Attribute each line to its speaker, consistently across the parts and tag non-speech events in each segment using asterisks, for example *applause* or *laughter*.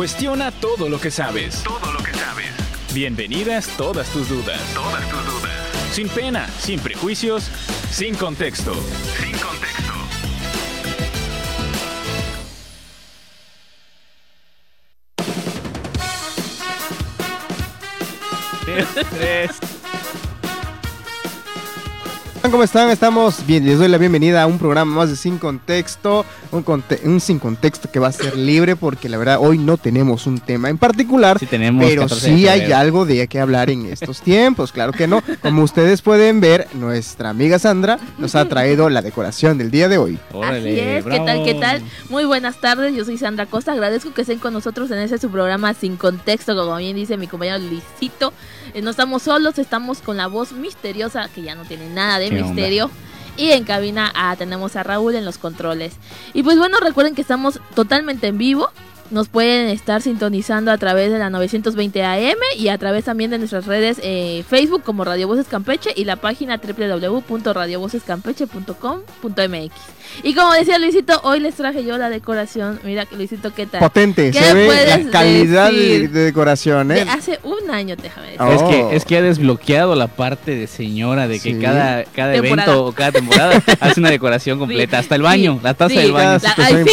Speaker 1: Cuestiona todo lo que sabes.
Speaker 2: Todo lo que sabes.
Speaker 1: Bienvenidas todas tus dudas.
Speaker 2: Todas tus dudas.
Speaker 1: Sin pena, sin prejuicios, sin contexto.
Speaker 2: Sin contexto.
Speaker 3: ¿Cómo están? Estamos bien. Les doy la bienvenida a un programa más de Sin Contexto. Un, conte- un Sin Contexto que va a ser libre porque la verdad hoy no tenemos un tema en particular.
Speaker 4: Sí tenemos
Speaker 3: pero
Speaker 4: 14 de
Speaker 3: sí hay algo de qué hablar en estos tiempos. Claro que no. Como ustedes pueden ver, nuestra amiga Sandra nos ha traído la decoración del día de hoy.
Speaker 4: Órale,
Speaker 5: Así es, ¿qué tal, qué tal? Muy buenas tardes, yo soy Sandra Costa, agradezco que estén con nosotros en ese su programa Sin Contexto, como bien dice mi compañero Luisito. Eh, no estamos solos, estamos con la voz misteriosa, que ya no tiene nada de misterio. Y en cabina ah, tenemos a Raúl en los controles. Y pues bueno, recuerden que estamos totalmente en vivo. Nos pueden estar sintonizando a través de la 920 AM y a través también de nuestras redes eh, Facebook como Radio Voces Campeche y la página www.radiovocescampeche.com.mx. Y como decía Luisito, hoy les traje yo la decoración. Mira, Luisito, ¿qué tal?
Speaker 3: Potente,
Speaker 5: ¿Qué
Speaker 3: se ve la calidad de,
Speaker 5: decir?
Speaker 3: de decoración,
Speaker 5: De
Speaker 3: ¿eh?
Speaker 5: hace un año, déjame decir.
Speaker 3: Oh.
Speaker 4: Es que, es que ha desbloqueado la parte de señora de que
Speaker 3: Sí.
Speaker 4: cada, cada
Speaker 5: Temporada.
Speaker 4: evento o cada temporada *laughs* hace una decoración completa.
Speaker 5: Sí,
Speaker 4: Hasta el baño,
Speaker 5: sí,
Speaker 4: la taza
Speaker 5: sí,
Speaker 4: del baño.
Speaker 5: La- ay, sí,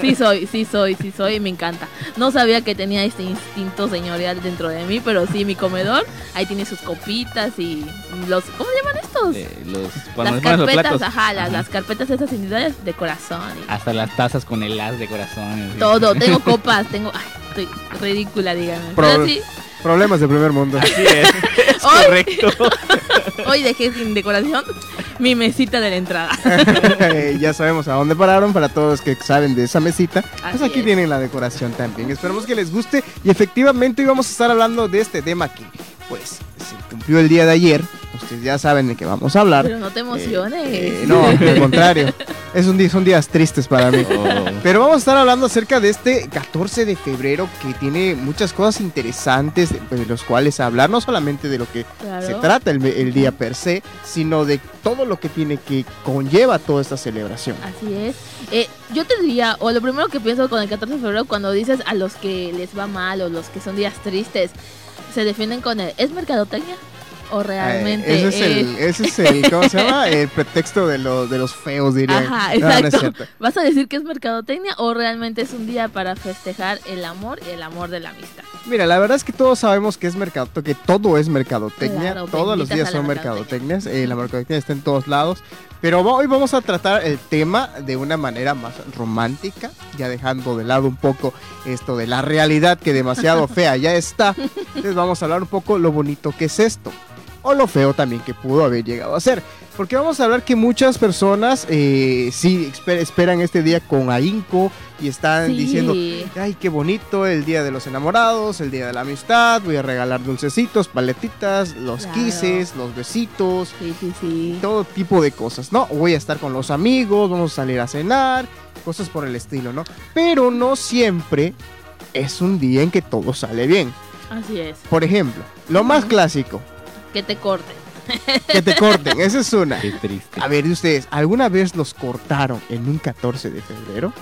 Speaker 5: sí soy, sí soy, sí soy, me encanta. No sabía que tenía este instinto señorial dentro de mí, pero sí, mi comedor, ahí tiene sus copitas y los, ¿cómo se llaman estos?
Speaker 4: Eh, los, cuando
Speaker 5: las
Speaker 4: los
Speaker 5: carpetas,
Speaker 4: platos.
Speaker 5: ajá, las,
Speaker 4: Ajá.
Speaker 5: las carpetas esas individuales de corazón. y
Speaker 4: Hasta las tazas con el as de corazón.
Speaker 5: todo, tengo *laughs* copas, tengo, ay, estoy ridícula, díganme.
Speaker 3: Pro-
Speaker 5: Pero sí,
Speaker 3: Problemas de primer mundo.
Speaker 4: Así es, es *laughs*
Speaker 5: Hoy-
Speaker 4: correcto. *laughs*
Speaker 5: hoy dejé sin decoración mi mesita de la entrada. *laughs*
Speaker 3: ya sabemos a dónde pararon para todos que saben de esa mesita. Pues aquí
Speaker 5: es.
Speaker 3: tienen la decoración también. Esperemos que les guste y efectivamente hoy vamos a estar hablando de este tema que pues se cumplió el día de ayer. Ustedes ya saben de qué vamos a hablar.
Speaker 5: Pero no te emociones.
Speaker 3: Eh, no, al *laughs* contrario. Es un día, son días tristes para mí.
Speaker 4: Oh,
Speaker 3: Pero vamos a estar hablando acerca de este 14 de febrero que tiene muchas cosas interesantes de, de los cuales hablar, no solamente de lo que
Speaker 5: Claro.
Speaker 3: se trata el, el día per se, sino de todo lo que tiene que conlleva toda esta celebración.
Speaker 5: Así es. Eh, yo te diría, o lo primero que pienso con el 14 de febrero, cuando dices a los que les va mal o los que son días tristes, se defienden con el, ¿es mercadotecnia? ¿O realmente
Speaker 3: Eh, ese, es el, ese es el, ¿cómo se llama? El pretexto de, los de los feos, dirían.
Speaker 5: Ajá,
Speaker 3: No, no
Speaker 5: exacto.
Speaker 3: cierto.
Speaker 5: ¿Vas a decir que es mercadotecnia o realmente es un día para festejar el amor y el amor de la amistad?
Speaker 3: Mira, la verdad es que todos sabemos que es mercado, que todo es mercadotecnia,
Speaker 5: Claro,
Speaker 3: todos los días son
Speaker 5: mercadotecnia.
Speaker 3: mercadotecnias, eh, la mercadotecnia está en todos lados, pero hoy vamos a tratar el tema de una manera más romántica, ya dejando de lado un poco esto de la realidad que demasiado *laughs* fea ya está, entonces vamos a hablar un poco lo bonito que es esto, o lo feo también que pudo haber llegado a ser. Porque vamos a hablar que muchas personas eh, sí esper- esperan este día con ahínco y están
Speaker 5: Sí.
Speaker 3: diciendo, Ay, qué bonito, el día de los enamorados, el día de la amistad, voy a regalar dulcecitos, paletitas, los
Speaker 5: Claro.
Speaker 3: kisses, los besitos,
Speaker 5: Sí, sí, sí.
Speaker 3: todo tipo de cosas, ¿no? Voy a estar con los amigos, vamos a salir a cenar, cosas por el estilo, ¿no? Pero no siempre es un día en que todo sale bien.
Speaker 5: Así es.
Speaker 3: Por ejemplo, lo más clásico,
Speaker 5: Que te corten.
Speaker 3: Que te corten, esa es una.
Speaker 4: Qué triste.
Speaker 3: A ver, ¿y ustedes, ¿alguna vez los cortaron en un 14 de febrero?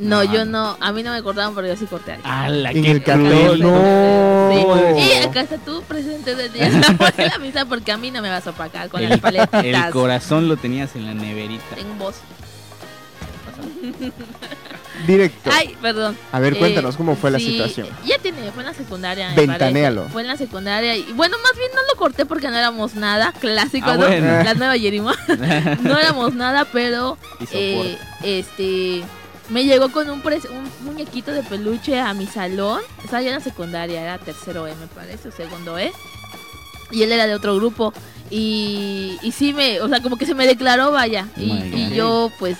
Speaker 5: No,
Speaker 4: No,
Speaker 5: yo
Speaker 4: no.
Speaker 5: A mí no me cortaban porque yo sí corté a alguien.
Speaker 4: ¡Hala,
Speaker 3: En el 14,
Speaker 4: cruel!
Speaker 3: no.
Speaker 5: Sí. Y acá está tú presente del día de la amistad porque a mí no me vas a opacar con las
Speaker 4: El,
Speaker 5: paletitas.
Speaker 4: el corazón lo tenías en la neverita.
Speaker 5: Tengo voz.
Speaker 3: Directo.
Speaker 5: Ay, perdón.
Speaker 3: A ver,
Speaker 5: Eh,
Speaker 3: cuéntanos cómo fue la situación.
Speaker 5: Ya tiene, fue en la secundaria. parece. Fue en la secundaria. Y bueno, más bien no lo corté porque no éramos nada. Clásico,
Speaker 4: Ah,
Speaker 5: ¿no?
Speaker 4: bueno.
Speaker 5: La nueva Yerima. *laughs* no éramos nada, pero eh, este me llegó con un, pres- un muñequito de peluche a mi salón. Estaba ya en la secundaria, era tercero E, me parece, o segundo E. Y él era de otro grupo. Y, y sí me, o sea, como que se me declaró, vaya. Y,
Speaker 4: Oh
Speaker 5: y yo, pues,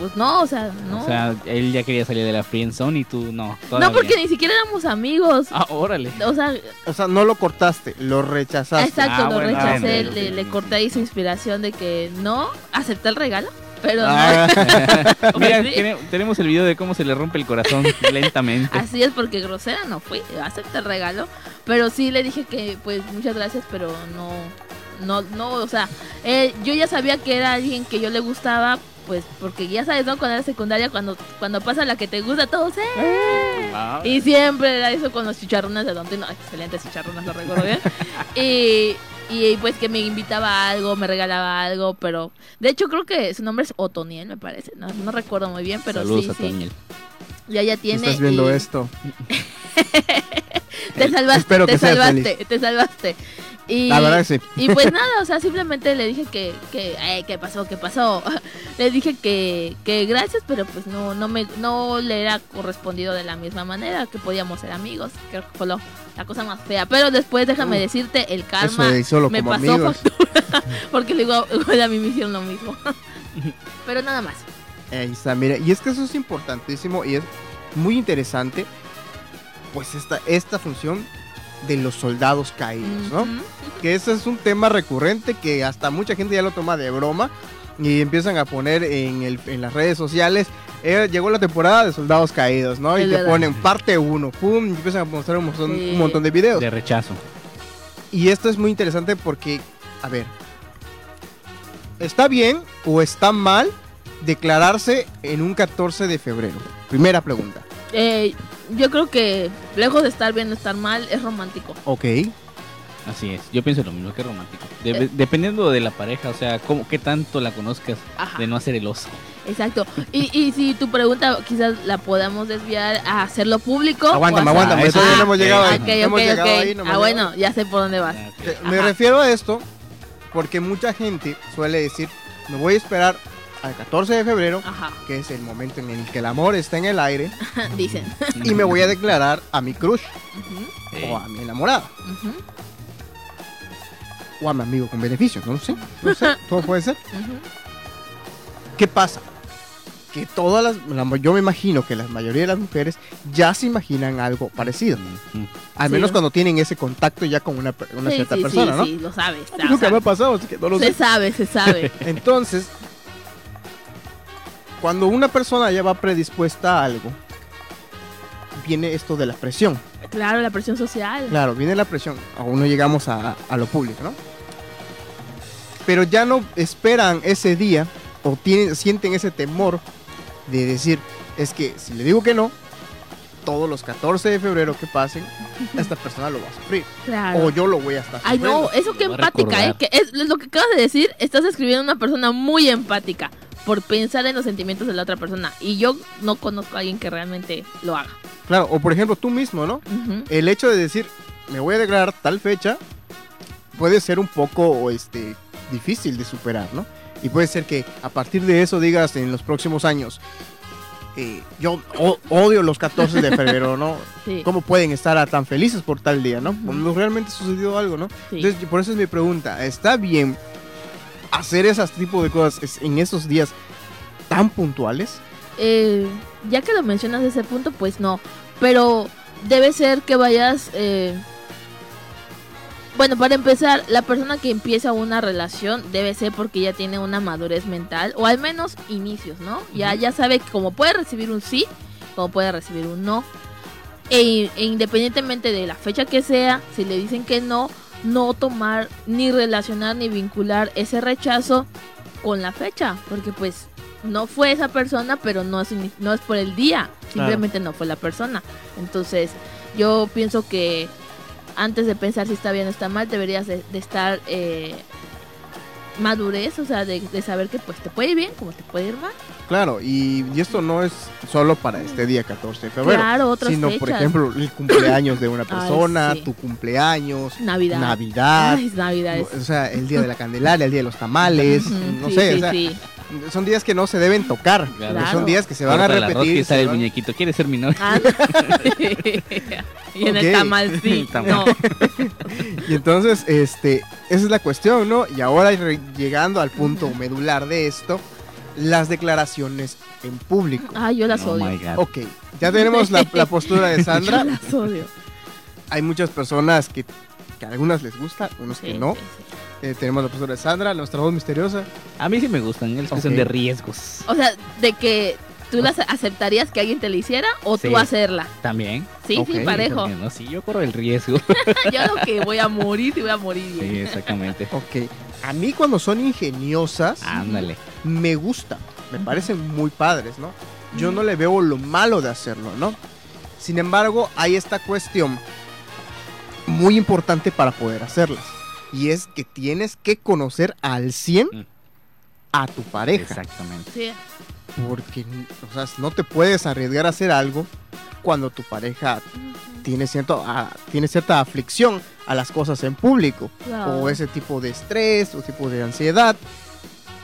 Speaker 5: pues no, o sea, no.
Speaker 4: O sea, él ya quería salir de la friend zone y tú no.
Speaker 5: no, porque ni siquiera éramos amigos.
Speaker 4: Ah, órale.
Speaker 5: O sea,
Speaker 3: O sea, no lo cortaste, lo rechazaste.
Speaker 5: exacto,
Speaker 4: Ah,
Speaker 5: lo
Speaker 4: bueno,
Speaker 5: rechacé, le, corté ahí su inspiración de que no, acepté el regalo, pero
Speaker 3: Ah,
Speaker 5: no. *laughs*
Speaker 4: Mira,
Speaker 5: Sí.
Speaker 4: tiene- tenemos el video de cómo se le rompe el corazón *laughs* lentamente.
Speaker 5: Así es, porque grosera no fui, acepté el regalo, pero sí le dije que pues muchas gracias, pero no, no, no, o sea, eh, yo ya sabía que era alguien que yo le gustaba, pues porque ya sabes, ¿no? Cuando era secundaria, cuando, cuando pasa la que te gusta, todos, ¡eh!
Speaker 4: Ah,
Speaker 5: Y siempre era eso con los chicharrones de Don Tino. Excelentes chicharrones, lo recuerdo bien. *laughs* y, y pues que me invitaba a algo, me regalaba algo, pero de hecho creo que su nombre es Otoniel, me parece. No, no recuerdo muy bien, pero
Speaker 4: Saludos
Speaker 5: sí,
Speaker 4: a
Speaker 5: sí. Ya ya tiene.
Speaker 3: estás viendo
Speaker 5: y
Speaker 3: esto. *laughs*
Speaker 5: Te salvaste,
Speaker 3: Espero que
Speaker 5: te salvaste, te salvaste. Y,
Speaker 3: La verdad sí.
Speaker 5: y pues *laughs* nada, o sea, simplemente le dije que, que eh, ¿qué pasó? ¿Qué pasó? *laughs* le dije que, que gracias, pero pues no, no me, no le era correspondido de la misma manera, que podíamos ser amigos. Creo que fue lo- la cosa más fea. Pero después déjame
Speaker 3: Uh,
Speaker 5: decirte, el karma me pasó
Speaker 3: amigos.
Speaker 5: factura, *laughs* porque luego igual a mí me hicieron lo mismo. pero nada más.
Speaker 3: Ahí está, mira, y es que eso es importantísimo y es muy interesante, pues esta, esta función de los soldados caídos, ¿no? Que ese es un tema recurrente que hasta mucha gente ya lo toma de broma y empiezan a poner en, el, en las redes sociales, eh, llegó la temporada de soldados caídos, ¿no? Y te ponen parte 1, pum, y empiezan a mostrar un montón,
Speaker 5: Sí.
Speaker 3: un montón de videos.
Speaker 4: De rechazo.
Speaker 3: Y esto es muy interesante porque, a ver, ¿está bien o está mal declararse en un 14 de febrero? Primera pregunta.
Speaker 5: Eh, yo creo que lejos de estar bien o estar mal, es romántico.
Speaker 3: Ok.
Speaker 4: Así es. Yo pienso lo mismo que romántico. De-
Speaker 5: Eh.
Speaker 4: Dependiendo de la pareja, o sea, cómo, qué tanto la conozcas
Speaker 5: Ajá.
Speaker 4: de no hacer el oso.
Speaker 5: Exacto. Y, y si tu pregunta quizás la podamos desviar a hacerlo público.
Speaker 3: Aguántame, aguántame,
Speaker 4: Ah, eso-
Speaker 3: no hemos llegado
Speaker 4: ah,
Speaker 3: ahí.
Speaker 5: Ok,
Speaker 3: No
Speaker 5: ok,
Speaker 3: hemos llegado ahí, no
Speaker 5: ah,
Speaker 3: llegado.
Speaker 5: bueno, ya sé por dónde vas.
Speaker 4: Ah,
Speaker 3: Me refiero a esto porque mucha gente suele decir, me voy a esperar al 14 de febrero,
Speaker 5: Ajá,
Speaker 3: que es el momento en el que el amor está en el aire, *laughs*
Speaker 5: dicen.
Speaker 3: y me voy a declarar a mi crush o a mi enamorada o a mi amigo con beneficio, no lo sé, no sé, *laughs* todo puede ser.
Speaker 5: ujú.
Speaker 3: ¿Qué pasa? Que todas las, la- yo me imagino que la mayoría de las mujeres ya se imaginan algo parecido, al
Speaker 5: Sí.
Speaker 3: menos cuando tienen ese contacto ya con una, una
Speaker 5: Sí,
Speaker 3: cierta
Speaker 5: sí,
Speaker 3: persona,
Speaker 5: sí,
Speaker 3: ¿no?
Speaker 5: Sí, lo sabes.
Speaker 3: Nunca me ha pasado, así que no lo
Speaker 5: Se
Speaker 3: sé.
Speaker 5: sabe, se sabe. *laughs*
Speaker 3: Entonces, cuando una persona ya va predispuesta a algo, viene esto de la presión.
Speaker 5: claro, la presión social.
Speaker 3: Claro, viene la presión. Aún no llegamos a, a lo público, ¿no? Pero ya no esperan ese día o tienen, sienten ese temor de decir, es que si le digo que no, todos los 14 de febrero que pasen, esta persona lo va a sufrir.
Speaker 5: Claro.
Speaker 3: O yo lo voy a estar
Speaker 5: Ay, no,
Speaker 3: sufriendo.
Speaker 5: eso
Speaker 4: a
Speaker 5: empática, ¿eh? Que es, es lo que acabas de decir. Estás escribiendo una persona muy empática por pensar en los sentimientos de la otra persona. Y yo no conozco a alguien que realmente lo haga.
Speaker 3: Claro, o por ejemplo tú mismo, ¿no? El hecho de decir me voy a declarar tal fecha puede ser un poco este difícil de superar, ¿no? Y puede ser que a partir de eso digas en los próximos años eh, yo odio los 14 de febrero, ¿no? *laughs*
Speaker 5: Sí,
Speaker 3: ¿Cómo pueden estar tan felices por tal día, no? Cuando realmente sucedió algo, ¿no?
Speaker 5: sí.
Speaker 3: Entonces, por eso es mi pregunta, ¿está bien hacer esos tipos de cosas en esos días tan puntuales?
Speaker 5: Eh, ya que lo mencionas ese punto, pues no. Pero debe ser que vayas... eh, Bueno, para empezar, la persona que empieza una relación debe ser porque ya tiene una madurez mental, o al menos inicios, ¿no? Ya, ya sabe que como puede recibir un sí, como puede recibir un no. E, e independientemente de la fecha que sea, si le dicen que no, no tomar ni relacionar ni vincular ese rechazo con la fecha, porque pues no fue esa persona, pero no es, no es por el día, simplemente no fue la persona. Entonces, yo pienso que antes de pensar si está bien o está mal, deberías de, de estar eh, madurez, o sea, de, de saber que pues te puede ir bien como te puede ir mal.
Speaker 3: Claro, y, y esto no es solo para este día 14 de febrero.
Speaker 5: claro, otras
Speaker 3: sino
Speaker 5: fechas.
Speaker 3: por ejemplo el cumpleaños de una
Speaker 5: Ay,
Speaker 3: persona,
Speaker 5: sí.
Speaker 3: tu cumpleaños,
Speaker 5: Navidad.
Speaker 3: Navidad,
Speaker 5: Ay, es Navidad. es-
Speaker 3: o sea, el día de la Candelaria, el día de los tamales,
Speaker 5: Ujú,
Speaker 3: no
Speaker 5: sí,
Speaker 3: sé,
Speaker 5: sí,
Speaker 3: o sea,
Speaker 5: sí.
Speaker 3: Son días que no se deben tocar,
Speaker 4: Claro.
Speaker 3: son días que se van a repetir.
Speaker 4: y sale
Speaker 3: se
Speaker 4: el
Speaker 3: van-
Speaker 4: muñequito. ¿Quieres ser mi?
Speaker 5: Ah, *laughs* y en el tamal *laughs* sí. No. *laughs*
Speaker 3: Y entonces, este, esa es la cuestión, ¿no? Y ahora llegando al punto medular de esto, las declaraciones en público.
Speaker 5: Ay, yo las
Speaker 4: Oh
Speaker 5: odio.
Speaker 4: my God.
Speaker 3: Ok, ya tenemos la, la postura de Sandra.
Speaker 5: Yo las odio.
Speaker 3: Hay muchas personas que, que a algunas les gusta, unos que
Speaker 5: Sí,
Speaker 3: no.
Speaker 5: sí, sí.
Speaker 3: Eh, tenemos la postura de Sandra, nuestra voz misteriosa.
Speaker 4: A mí sí me gustan, los que
Speaker 3: Ok.
Speaker 4: son de riesgos.
Speaker 5: O sea, de que tú las aceptarías que alguien te la hiciera o
Speaker 4: Sí.
Speaker 5: tú hacerla.
Speaker 4: También.
Speaker 5: Sí,
Speaker 3: Ok,
Speaker 5: sí, parejo.
Speaker 4: ¿Por qué no? Sí, yo corro el riesgo. *laughs*
Speaker 5: Yo lo que voy a morir y voy a morir
Speaker 4: sí,
Speaker 5: bien.
Speaker 4: exactamente.
Speaker 3: Ok, a mí cuando son ingeniosas,
Speaker 4: Ándale.
Speaker 3: me gusta, me parecen muy padres, ¿no? Yo no le veo lo malo de hacerlo, ¿no? Sin embargo, hay esta cuestión muy importante para poder hacerlas. Y es que tienes que conocer al 100
Speaker 4: Mm.
Speaker 3: a tu pareja.
Speaker 4: Exactamente.
Speaker 5: Sí.
Speaker 3: Porque, o sea, no te puedes arriesgar a hacer algo cuando tu pareja tiene, cierto, tiene cierta aflicción a las cosas en público. O ese tipo de estrés, o tipo de ansiedad.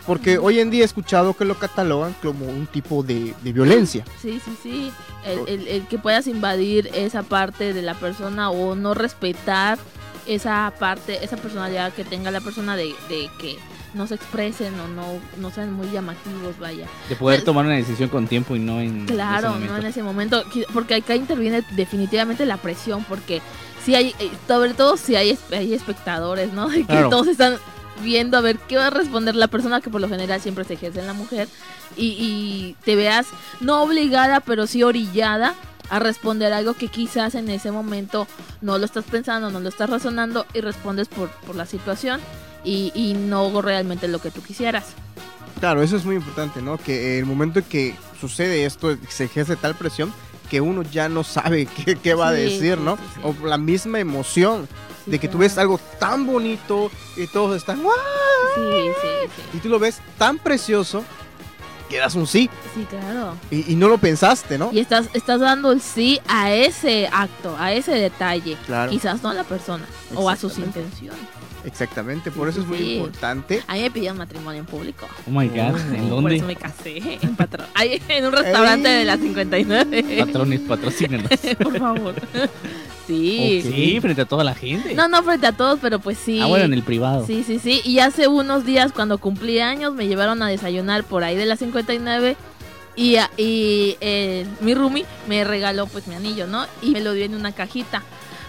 Speaker 3: Porque hoy en día he escuchado que lo catalogan como un tipo de, de violencia.
Speaker 5: Sí, sí, sí. El, el- el que puedas invadir esa parte de la persona o no respetar esa parte, esa personalidad que tenga la persona de, de que no se expresen o no, no sean muy llamativos, vaya.
Speaker 4: De poder tomar una decisión con tiempo y no en.
Speaker 5: Claro,
Speaker 4: ese
Speaker 5: no en ese momento, porque acá interviene definitivamente la presión, porque si hay, eh, sobre todo si hay, hay espectadores, ¿no? *laughs* De que
Speaker 3: Claro.
Speaker 5: todos están viendo a ver qué va a responder la persona que por lo general siempre se ejerce en la mujer y, y te veas no obligada, pero sí orillada a responder algo que quizás en ese momento no lo estás pensando, no lo estás razonando y respondes por, por la situación y, y no realmente lo que tú quisieras.
Speaker 3: Claro, eso es muy importante, ¿no? Que el momento en que sucede esto, se ejerce tal presión que uno ya no sabe *laughs* qué, qué va a
Speaker 5: Sí,
Speaker 3: decir,
Speaker 5: sí,
Speaker 3: ¿no?
Speaker 5: sí, sí.
Speaker 3: O la misma emoción de que tú
Speaker 5: claro.
Speaker 3: ves algo tan bonito y todos están
Speaker 5: sí.
Speaker 3: y tú lo ves tan precioso que das un sí
Speaker 5: Sí, claro.
Speaker 3: y, y no lo pensaste, ¿no?
Speaker 5: Y estás, estás dando el sí a ese acto, a ese detalle.
Speaker 3: Claro.
Speaker 5: Quizás no a la persona o a sus intenciones.
Speaker 3: Exactamente, por
Speaker 5: Sí,
Speaker 3: eso es muy
Speaker 5: sí.
Speaker 3: importante.
Speaker 5: A mí me pidieron matrimonio en público.
Speaker 4: Oh my god,
Speaker 3: Oh.
Speaker 4: ¿en
Speaker 5: Por
Speaker 4: dónde?
Speaker 5: eso me casé en patrón. *laughs* Ahí en un restaurante de la 59.
Speaker 4: Patrones, patrocínenos. *laughs*
Speaker 5: Por favor. Sí.
Speaker 4: Sí, frente a toda la gente.
Speaker 5: No, no frente a todos, pero pues sí.
Speaker 4: Ah, bueno, en el privado.
Speaker 5: Sí, sí, sí. Y hace unos días, cuando cumplí años, me llevaron a desayunar por ahí de la 59. Y, a- y eh, mi roomie me regaló pues mi anillo, ¿no? Y me lo dio en una cajita.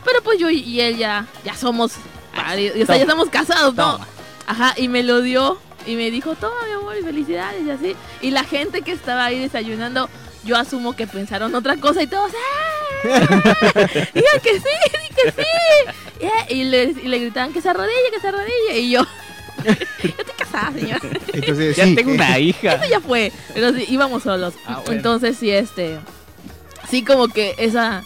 Speaker 5: Pero pues yo y él ya, ya somos, o sea, ya estamos casados, ¿no?
Speaker 4: Toma.
Speaker 5: Ajá, y me lo dio y me dijo, toma mi amor y felicidades y así. Y la gente que estaba ahí desayunando, yo asumo que pensaron otra cosa y todos, ¡ah! *laughs* Diga que sí, di que sí. Yeah, Y, le, y le gritaban que se arrodille, que se arrodille. Y yo, *laughs* yo estoy casada, señora.
Speaker 3: Entonces,
Speaker 4: Ya
Speaker 3: sí,
Speaker 4: tengo
Speaker 3: eh,
Speaker 4: una hija.
Speaker 5: Eso ya fue. Pero sí, íbamos solos.
Speaker 4: Ah, bueno.
Speaker 5: Entonces sí, este, sí como que esa...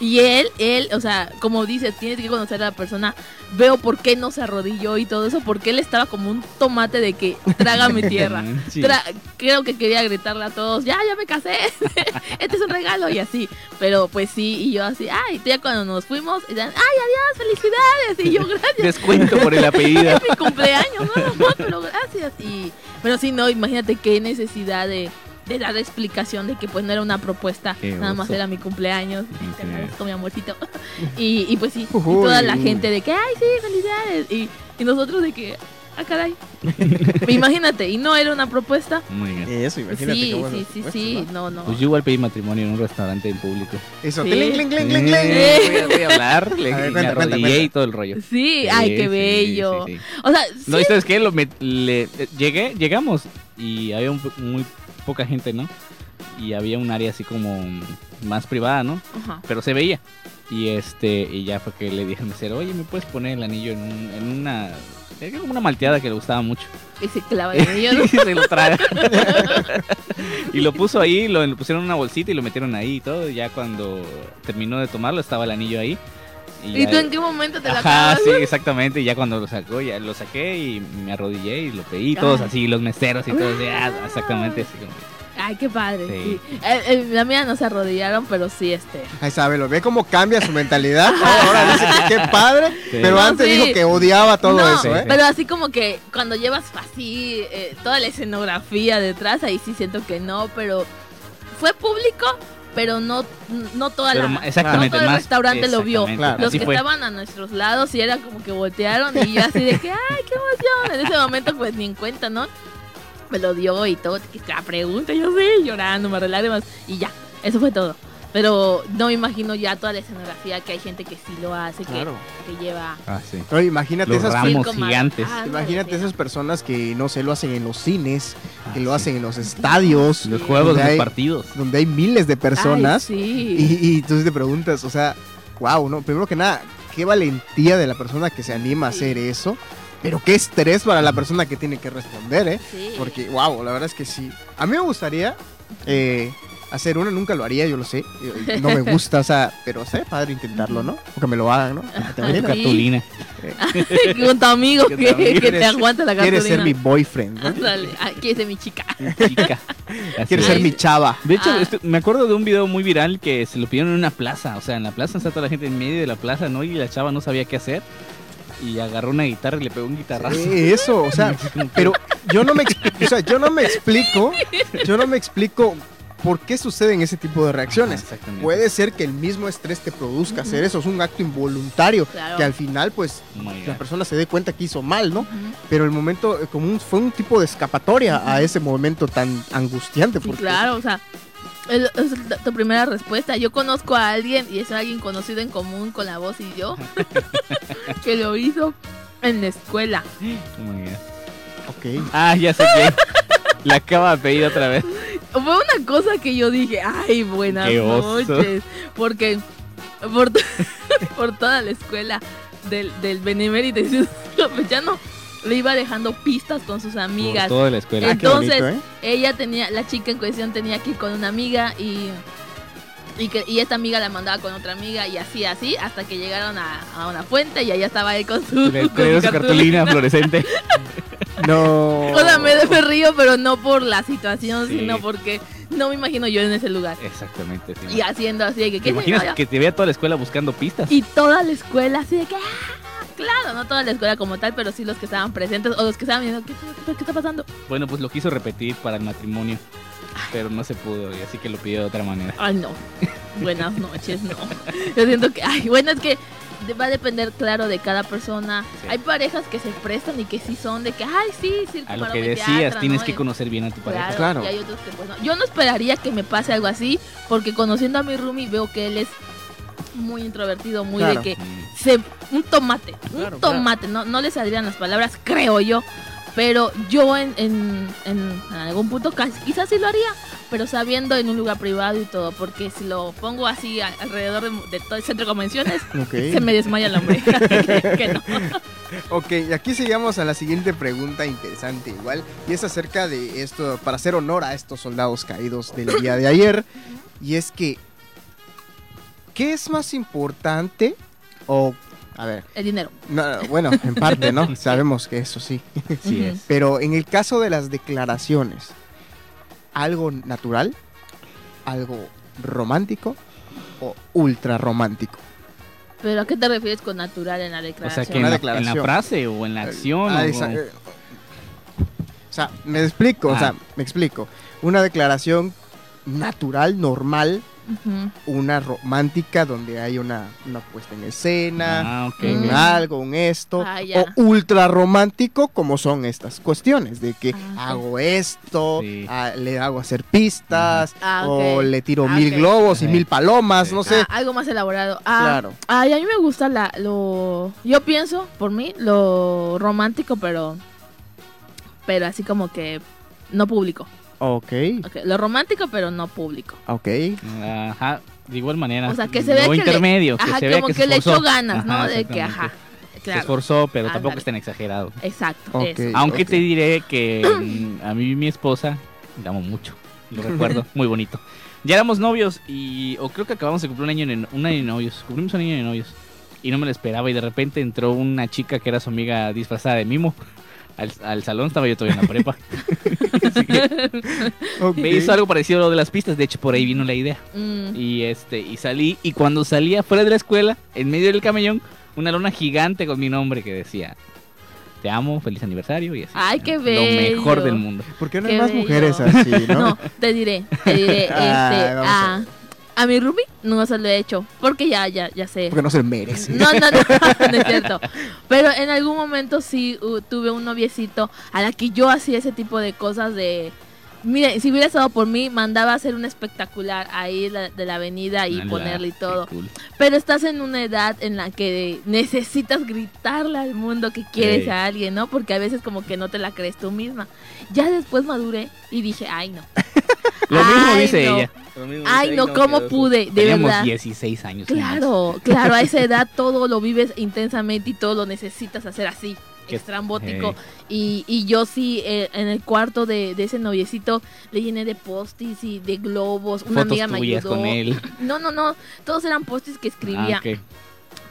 Speaker 5: Y él, él, o sea, como dice, tienes que conocer a la persona. Veo por qué no se arrodilló y todo eso, porque él estaba como un tomate de que trágame tierra. *laughs*
Speaker 4: Sí.
Speaker 5: Tra- creo que quería gritarle a todos, ya, ya me casé, *laughs* este es un regalo y así. Pero pues sí, y yo así, ay, ya cuando nos fuimos, y dan, ay, adiós, felicidades. Y yo, gracias,
Speaker 4: Descuento por el *laughs* apellido.
Speaker 5: es mi cumpleaños, no, no, pero gracias. Y, pero sí, no, imagínate qué necesidad de, de dar explicación de que pues no era una propuesta,
Speaker 4: Qué
Speaker 5: nada más era mi cumpleaños. Te agradezco, mi amorcito. *laughs* Y, y pues sí, y toda la gente de que, ay, sí, felicidades. Y, y nosotros de que, ah, caray. *laughs* imagínate, y no era una propuesta.
Speaker 4: My God.
Speaker 3: Eso, imagínate.
Speaker 5: Sí,
Speaker 3: bueno,
Speaker 5: sí, sí,
Speaker 3: pues,
Speaker 5: sí,
Speaker 3: ¿no?
Speaker 5: no, no.
Speaker 4: Pues yo igual pedí matrimonio en un restaurante en público.
Speaker 3: Eso,
Speaker 5: Sí.
Speaker 4: Eh, voy, a, voy a hablar, *laughs* le,
Speaker 3: A ver,
Speaker 4: me
Speaker 3: cuenta, cuenta,
Speaker 4: arrodillé
Speaker 3: cuenta.
Speaker 4: y todo el rollo.
Speaker 5: Sí, ay,
Speaker 4: Sí,
Speaker 5: qué
Speaker 4: sí,
Speaker 5: bello.
Speaker 4: sí, sí.
Speaker 5: O sea,
Speaker 4: No,
Speaker 5: sí,
Speaker 4: ¿y sabes qué? Lo met- le- eh, llegué, llegamos y había un muy poca gente, ¿no? Y había un área así como más privada, ¿no?
Speaker 5: Ajá.
Speaker 4: Pero se veía. Y este, y ya fue que le dije al mesero, oye, ¿me puedes poner el anillo en, un- en una... Era como una malteada que le gustaba mucho.
Speaker 5: Y se clava el anillo, ¿no? *laughs*
Speaker 4: y se lo traga. *laughs* y lo puso ahí, lo, lo pusieron en una bolsita y lo metieron ahí y todo. Y ya cuando terminó de tomarlo, estaba el anillo ahí.
Speaker 5: ¿Y
Speaker 4: ya-
Speaker 5: tú en qué momento te la
Speaker 4: Ajá,
Speaker 5: acabas?
Speaker 4: sí, exactamente. Y ya cuando lo sacó, ya lo saqué y me arrodillé y lo pedí. Todos
Speaker 5: Ay.
Speaker 4: así, los meseros y todos. ah, exactamente así. como
Speaker 5: Ay, qué padre.
Speaker 4: Sí.
Speaker 5: sí. Eh, eh, la mía no se arrodillaron, pero sí, este.
Speaker 3: Ahí sabe, lo ve cómo cambia su mentalidad. *laughs* Ahora dice que qué padre,
Speaker 4: Sí.
Speaker 3: pero
Speaker 5: No,
Speaker 3: antes
Speaker 5: sí.
Speaker 3: dijo que odiaba todo
Speaker 5: No,
Speaker 3: eso, ¿eh?
Speaker 5: Pero así como que cuando llevas así eh, toda la escenografía detrás, ahí sí siento que no, pero fue público, pero no, no toda
Speaker 4: Pero
Speaker 5: la.
Speaker 4: exactamente,
Speaker 5: no todo el
Speaker 4: más-
Speaker 5: restaurante lo vio.
Speaker 3: Claro.
Speaker 5: Los que
Speaker 4: fue.
Speaker 5: estaban a nuestros lados y era como que voltearon y yo así de que, ay, qué emoción. En ese momento pues ni en cuenta, ¿no? me lo dio y todo, que la pregunta, yo sé, llorando, me lágrimas y ya, eso fue todo. Pero no me imagino ya toda la escenografía que hay gente que sí lo hace, que-
Speaker 3: Claro.
Speaker 5: que, lleva
Speaker 4: Ah, sí.
Speaker 3: Oye, imagínate
Speaker 4: Los
Speaker 3: esas
Speaker 4: ramos gigantes.
Speaker 5: ah,
Speaker 3: Imagínate esas personas que no sé, lo hacen en los cines, que
Speaker 4: Ah,
Speaker 3: lo
Speaker 4: sí.
Speaker 3: hacen en los estadios,
Speaker 4: Los juegos, los
Speaker 3: hay-
Speaker 4: partidos.
Speaker 3: donde hay miles de personas.
Speaker 5: Ay, sí.
Speaker 3: Y, y tú te preguntas, o sea, wow, ¿no? Primero que nada, qué valentía de la persona que se anima a hacer eso. Pero qué estrés para la persona que tiene que responder, ¿eh?
Speaker 5: Sí.
Speaker 3: Porque, wow, la verdad es que sí. A mí me gustaría eh, hacer una, nunca lo haría, yo lo sé. eh, No me gusta, o sea, pero sería padre intentarlo, ¿no? O que me lo hagan, ¿no? ¿Te
Speaker 5: sí.
Speaker 4: Cartulina. *laughs*
Speaker 5: con tu amigo que, te aguanta la
Speaker 3: Quieres ser mi
Speaker 5: cartulina.
Speaker 3: boyfriend, ¿no?
Speaker 5: Ándale, ay, quieres ser mi chica.
Speaker 4: Chica.
Speaker 3: Quieres
Speaker 4: es.
Speaker 3: ser mi chava.
Speaker 4: De hecho,
Speaker 5: Ah.
Speaker 4: esto- me acuerdo de un video muy viral que se lo pidieron en una plaza. O sea, en la plaza está toda la gente en medio de la plaza, ¿no? Y la chava no sabía qué hacer. Y agarró una guitarra y le pegó un guitarrazo.
Speaker 3: Eh, eso, o sea, *laughs* pero yo no me o sea, yo no me explico, yo no me explico por qué suceden ese tipo de reacciones. Puede ser que el mismo estrés te produzca hacer eso, es un acto involuntario,
Speaker 5: Claro.
Speaker 3: que al final pues
Speaker 4: Oh
Speaker 3: la persona se dé cuenta que hizo mal, ¿no? Pero el momento eh, como un- fue un tipo de escapatoria a ese momento tan angustiante.
Speaker 5: Sí,
Speaker 3: Porque,
Speaker 5: claro, o sea, es, tu primera respuesta. Yo conozco a alguien y es alguien conocido en común con la voz y yo *laughs* que lo hizo en la escuela.
Speaker 4: Oh my God.
Speaker 3: Ok.
Speaker 4: Ah, ya sé que. La acaba de pedir otra vez.
Speaker 5: Fue una cosa que yo dije, ay, buenas noches. Porque por, *laughs* por toda la escuela del, del Benemérito Campechano le iba dejando pistas con sus
Speaker 4: Por
Speaker 5: amigas.
Speaker 4: toda la escuela.
Speaker 3: Ah,
Speaker 5: Entonces,
Speaker 3: bonito, ¿eh?
Speaker 5: ella tenía, la chica en cuestión tenía que ir con una amiga y, y, que, y esta amiga la mandaba con otra amiga y así, así, hasta que llegaron a, a una fuente y allá estaba él con su, con su
Speaker 4: cartulina fluorescente. *laughs*
Speaker 3: No. *laughs*
Speaker 5: O sea, me, me río, pero no por la situación,
Speaker 4: Sí.
Speaker 5: sino porque no me imagino yo en ese lugar.
Speaker 4: Exactamente. sí.
Speaker 5: Y haciendo así de que,
Speaker 4: ¿Te
Speaker 5: ¿qué
Speaker 4: imaginas
Speaker 5: señora?
Speaker 4: que te vea toda la escuela buscando pistas?
Speaker 5: Y toda la escuela así de que, ¡ah! Claro, no toda la escuela como tal, pero sí los que estaban presentes o los que estaban viendo, ¿qué, qué- qué está pasando?
Speaker 4: Bueno, pues lo quiso repetir para el matrimonio. Pero no se pudo, y así que lo pidió de otra manera.
Speaker 5: Ay, no. *laughs* Buenas noches, no. Yo siento que, ay, bueno, es que va a depender, claro, de cada persona.
Speaker 4: Sí.
Speaker 5: Hay parejas que se prestan y que sí son de que, ay, sí, sí,
Speaker 4: A lo que decías, tienes que conocer bien a tu pareja.
Speaker 5: Claro,
Speaker 3: Claro.
Speaker 5: y hay otros que pues no. Yo no esperaría que me pase algo así, porque conociendo a mi roomie veo que él es muy introvertido, muy
Speaker 3: Claro.
Speaker 5: de que
Speaker 4: Mm.
Speaker 5: se un tomate, un
Speaker 3: Claro,
Speaker 5: tomate, no no le saldrían las palabras, creo yo. Pero yo en, en, en algún punto quizás sí lo haría, pero sabiendo en un lugar privado y todo, porque si lo pongo así a- alrededor de, de todo el centro de convenciones, se me desmaya el hombre. que, *laughs* *laughs* que no.
Speaker 3: Ok, y aquí seguimos a la siguiente pregunta interesante igual, y es acerca de esto, para hacer honor a estos soldados caídos del día de ayer, y es que, ¿qué es más importante? O, a ver,
Speaker 5: El dinero.
Speaker 3: no, bueno, en parte, ¿no? *laughs* Sabemos que eso sí,
Speaker 4: Sí es.
Speaker 3: pero en el caso de las declaraciones, ¿algo natural? ¿Algo romántico? ¿O ultra romántico?
Speaker 5: Pero ¿a qué te refieres con natural en la
Speaker 4: O sea,
Speaker 5: declaración?
Speaker 4: que en
Speaker 3: Una
Speaker 4: la,
Speaker 3: declaración.
Speaker 4: en la frase o en la acción.
Speaker 3: Ah,
Speaker 4: o-
Speaker 3: esa- eh, o sea, me explico, o
Speaker 4: Ah.
Speaker 3: sea, me explico. Una declaración natural, normal, Una romántica donde hay una, una puesta en escena,
Speaker 4: Ah,
Speaker 3: un algo, un esto,
Speaker 5: Ah,
Speaker 3: o ultra romántico como son estas cuestiones, de que
Speaker 5: Ah,
Speaker 3: hago esto,
Speaker 4: Sí.
Speaker 3: ah, le hago hacer pistas,
Speaker 5: Ah,
Speaker 3: o le tiro
Speaker 5: Ah,
Speaker 3: mil globos y mil palomas, no sé.
Speaker 5: Ah, algo más elaborado. Ah,
Speaker 3: Claro.
Speaker 5: Ay, a mí me gusta la, lo... Yo pienso, por mí, lo romántico, pero... Pero así como que no público.
Speaker 3: Ok,
Speaker 5: Ok, Lo romántico, pero no público.
Speaker 3: ok.
Speaker 4: Ajá, de igual manera.
Speaker 5: O sea, que se vea que le-
Speaker 4: intermedio, que
Speaker 5: Ajá,
Speaker 4: se vea
Speaker 5: como
Speaker 4: que,
Speaker 5: que,
Speaker 4: se
Speaker 5: le
Speaker 4: esforzó.
Speaker 5: echó ganas, ¿no?
Speaker 4: Ajá,
Speaker 5: De que, ajá.
Speaker 4: Se esforzó, pero tampoco es tan exagerado.
Speaker 5: Exacto.
Speaker 4: Aunque te diré que mm, a mí y mi esposa la amo mucho. Lo recuerdo, *laughs* muy bonito. Ya éramos novios y o creo que acabamos de cumplir un año de, un año de novios. Cumplimos un año de novios y no me lo esperaba y de repente entró una chica que era su amiga disfrazada de mimo. Al, al salón estaba yo todavía en la prepa. *laughs* Me hizo algo parecido a lo de las pistas, de hecho por ahí vino la idea.
Speaker 5: Mm,
Speaker 4: Y este, y salí, y cuando salía fuera de la escuela, en medio del camellón, una lona gigante con mi nombre que decía Te amo, feliz aniversario y así.
Speaker 5: Ay, qué
Speaker 4: Lo
Speaker 5: bello.
Speaker 4: mejor del mundo.
Speaker 3: ¿Por qué no hay más
Speaker 5: bello.
Speaker 3: mujeres así, no?
Speaker 5: No, te diré, te diré, *laughs* este,
Speaker 3: Ay, vamos a
Speaker 5: ah, A mi Ruby no se lo he hecho, porque ya, ya, ya sé.
Speaker 3: Porque no se lo merece.
Speaker 5: No, no, no, *laughs* no *laughs* es cierto. Pero en algún momento sí uh, tuve un noviecito a la que yo hacía ese tipo de cosas de... Mire, si hubiera estado por mí, mandaba a hacer un espectacular ahí la- de la avenida y
Speaker 4: Ala,
Speaker 5: ponerle y todo.
Speaker 4: cool.
Speaker 5: Pero estás en una edad en la que necesitas gritarle al mundo que quieres a alguien, ¿no? Porque a veces como que no te la crees tú misma. Ya después maduré y dije, ay no.
Speaker 4: Lo mismo
Speaker 5: Ay,
Speaker 4: dice
Speaker 5: no.
Speaker 4: ella.
Speaker 5: Ay no, ¿cómo pude? De
Speaker 4: Teníamos
Speaker 5: verdad.
Speaker 4: 16 años.
Speaker 5: Claro, claro, a esa *laughs* edad todo lo vives intensamente y todo lo necesitas hacer así,
Speaker 4: Que-
Speaker 5: estrambótico.
Speaker 4: Ey.
Speaker 5: Y, y yo sí, eh, en el cuarto de, de ese noviecito, le llené de postis y de globos. Una
Speaker 4: Fotos
Speaker 5: amiga me ayudó.
Speaker 4: con él.
Speaker 5: No, no, no, todos eran postis que escribía,
Speaker 4: Ah, ok.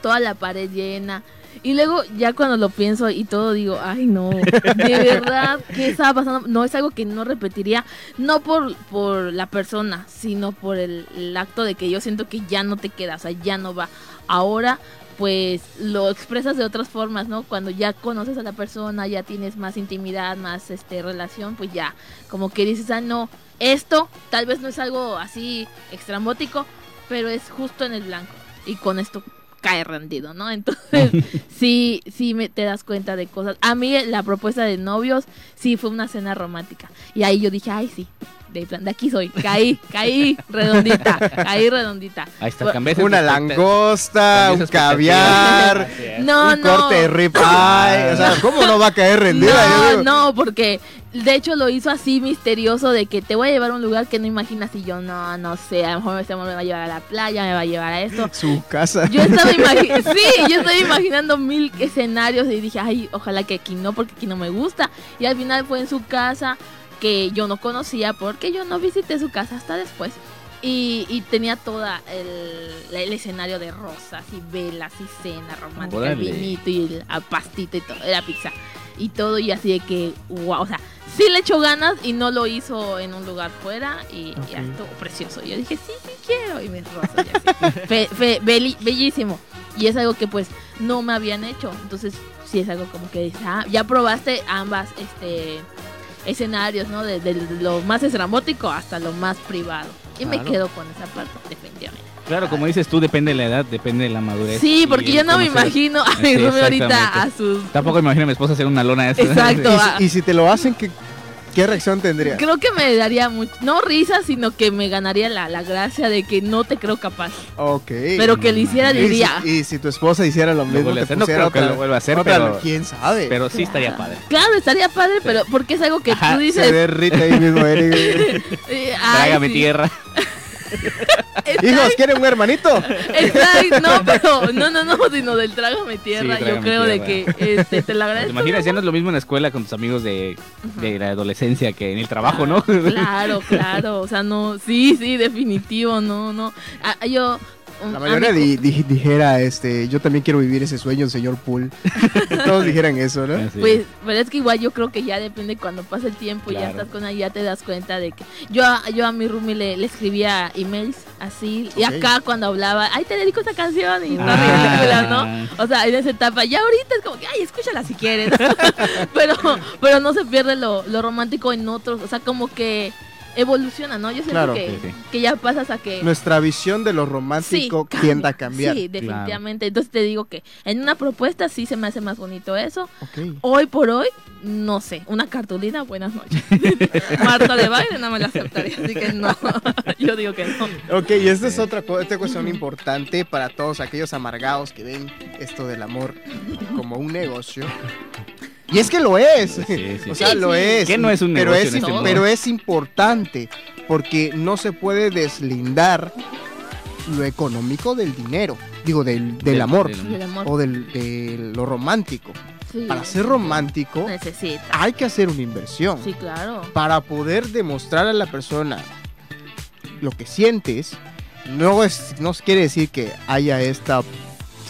Speaker 5: toda la pared llena. Y luego ya cuando lo pienso y todo digo, ay no, de *laughs* verdad, ¿qué estaba pasando? No es algo que no repetiría, no por, por la persona, sino por el, el acto de que yo siento que ya no te queda, o sea, ya no va. Ahora pues lo expresas de otras formas, ¿no? Cuando ya conoces a la persona, ya tienes más intimidad, más este relación, pues ya como que dices, ah, no, esto tal vez no es algo así extrambótico, pero es justo en el blanco. Y con esto cae rendido, ¿no? Entonces, *laughs* sí, sí me, te das cuenta de cosas. A mí la propuesta de novios sí fue una cena romántica. Y ahí yo dije, ay, sí, de, plan, de aquí soy. Caí, caí redondita, caí redondita.
Speaker 4: Ahí está,
Speaker 3: Una langosta, un caviar.
Speaker 5: No,
Speaker 3: un
Speaker 5: no.
Speaker 3: corte de rib eye. O sea, ¿cómo no va a caer *laughs* rendida? Yo
Speaker 5: No, no, porque de hecho lo hizo así misterioso de que te voy a llevar a un lugar que no imaginas y yo no, no sé, a lo mejor este amor me va a llevar a la playa, me va a llevar a esto.
Speaker 3: Su casa.
Speaker 5: Yo estaba *laughs* imaginando, sí, yo estaba imaginando mil escenarios y dije, ay, ojalá que aquí no, porque aquí no me gusta. Y al final fue en su casa que yo no conocía porque yo no visité su casa hasta después. Y, y tenía toda el, el escenario de rosas y velas y cena romántica, el vinito y la pastita y todo, la pizza y todo y así de que, wow, o sea, sí le echó ganas y no lo hizo en un lugar fuera y ya estuvo precioso. Yo dije, sí, sí quiero y mis rosas y. Fe- fe- beli- bellísimo. Y es algo que pues no me habían hecho. Entonces sí es algo como que ah, ya probaste ambas este escenarios, ¿no? De, de lo más estrambótico hasta lo más privado. Y me quedo con esa parte, definitivamente.
Speaker 4: Claro, como dices tú, depende de la edad, depende de la madurez.
Speaker 5: Sí,
Speaker 4: y
Speaker 5: porque yo no me imagino a mi
Speaker 4: Sí,
Speaker 5: ahorita a sus...
Speaker 4: Tampoco me imagino a mi esposa hacer una lona de esas.
Speaker 5: Exacto. *laughs*
Speaker 3: Y
Speaker 5: ah.
Speaker 3: si, y si te lo hacen, ¿qué, qué reacción tendría?
Speaker 5: Creo que me daría mucho, no risa, sino que me ganaría la, la gracia de que no te creo capaz.
Speaker 3: Ok.
Speaker 5: Pero que lo hiciera
Speaker 3: Y si-
Speaker 5: diría.
Speaker 3: Y, si tu esposa hiciera lo mismo,
Speaker 4: a
Speaker 3: te
Speaker 4: hacer. No creo que lo vuelva a hacer,
Speaker 3: otra-
Speaker 4: pero-
Speaker 3: quién sabe.
Speaker 4: Pero sí estaría padre.
Speaker 5: Claro, estaría padre, pero porque es algo que
Speaker 4: Ajá,
Speaker 5: tú
Speaker 3: se
Speaker 5: dices.
Speaker 3: derrite ahí mismo Eric. *laughs*
Speaker 5: eh, sí.
Speaker 4: tierra. *laughs* *laughs*
Speaker 3: Hijos, ¿quieren un hermanito?
Speaker 5: está- no, *laughs* pero no, no, no, sino del trágame tierra.
Speaker 4: Sí,
Speaker 5: yo creo de que este, te
Speaker 4: ¿Te
Speaker 5: agradezco.
Speaker 4: imaginas? Ya no es lo mismo en la escuela con tus amigos de, de la adolescencia que en el trabajo, ¿no?
Speaker 5: Claro, claro. O sea, no, sí, sí, definitivo, no, no. Ah, yo.
Speaker 3: La mayoría di- di- dijera, este, yo también quiero vivir ese sueño, señor Pool. *laughs* Todos dijeran eso, ¿no?
Speaker 4: Así.
Speaker 5: Pues, pero es que igual yo creo que ya depende cuando pasa el tiempo y ya
Speaker 4: Claro.
Speaker 5: estás con ella, ya te das cuenta de que yo, a- yo a mi roomie le, le escribía emails así y acá cuando hablaba, ay, te dedico esta canción y está
Speaker 4: Ah.
Speaker 5: ¿no? O sea, en esa etapa, ya ahorita es como que, ay, escúchala si quieres. *laughs* pero, pero no se pierde lo, lo romántico en otros, o sea, como que evoluciona, ¿no? Yo siento
Speaker 3: Claro.
Speaker 5: que,
Speaker 4: Sí, sí.
Speaker 5: que ya pasas a que...
Speaker 3: Nuestra visión de lo romántico
Speaker 5: cambia.
Speaker 3: tiende a cambiar.
Speaker 5: Sí, definitivamente. Entonces te digo que en una propuesta sí se me hace más bonito eso.
Speaker 3: Ok.
Speaker 5: Hoy por hoy, no sé, una cartulina, buenas noches. *laughs* Marta de baile no me la aceptaría, así que no. *laughs* Yo digo que no.
Speaker 3: Ok, y esta es otra esta cuestión importante para todos aquellos amargados que ven esto del amor como un negocio. Y es que lo es.
Speaker 4: Sí, sí, *laughs*
Speaker 3: o sea,
Speaker 5: sí.
Speaker 3: lo es.
Speaker 4: ¿Qué no es un
Speaker 3: pero
Speaker 4: negocio
Speaker 3: es,
Speaker 4: este
Speaker 3: pero es importante porque no se puede deslindar lo económico del dinero. Digo, del, del amor.
Speaker 4: del
Speaker 5: El amor.
Speaker 3: O del, de lo romántico.
Speaker 5: Sí.
Speaker 3: Para ser romántico
Speaker 5: Necesita.
Speaker 3: hay que hacer una inversión.
Speaker 5: Sí, claro.
Speaker 3: para poder demostrar a la persona lo que sientes, no es no quiere decir que haya esta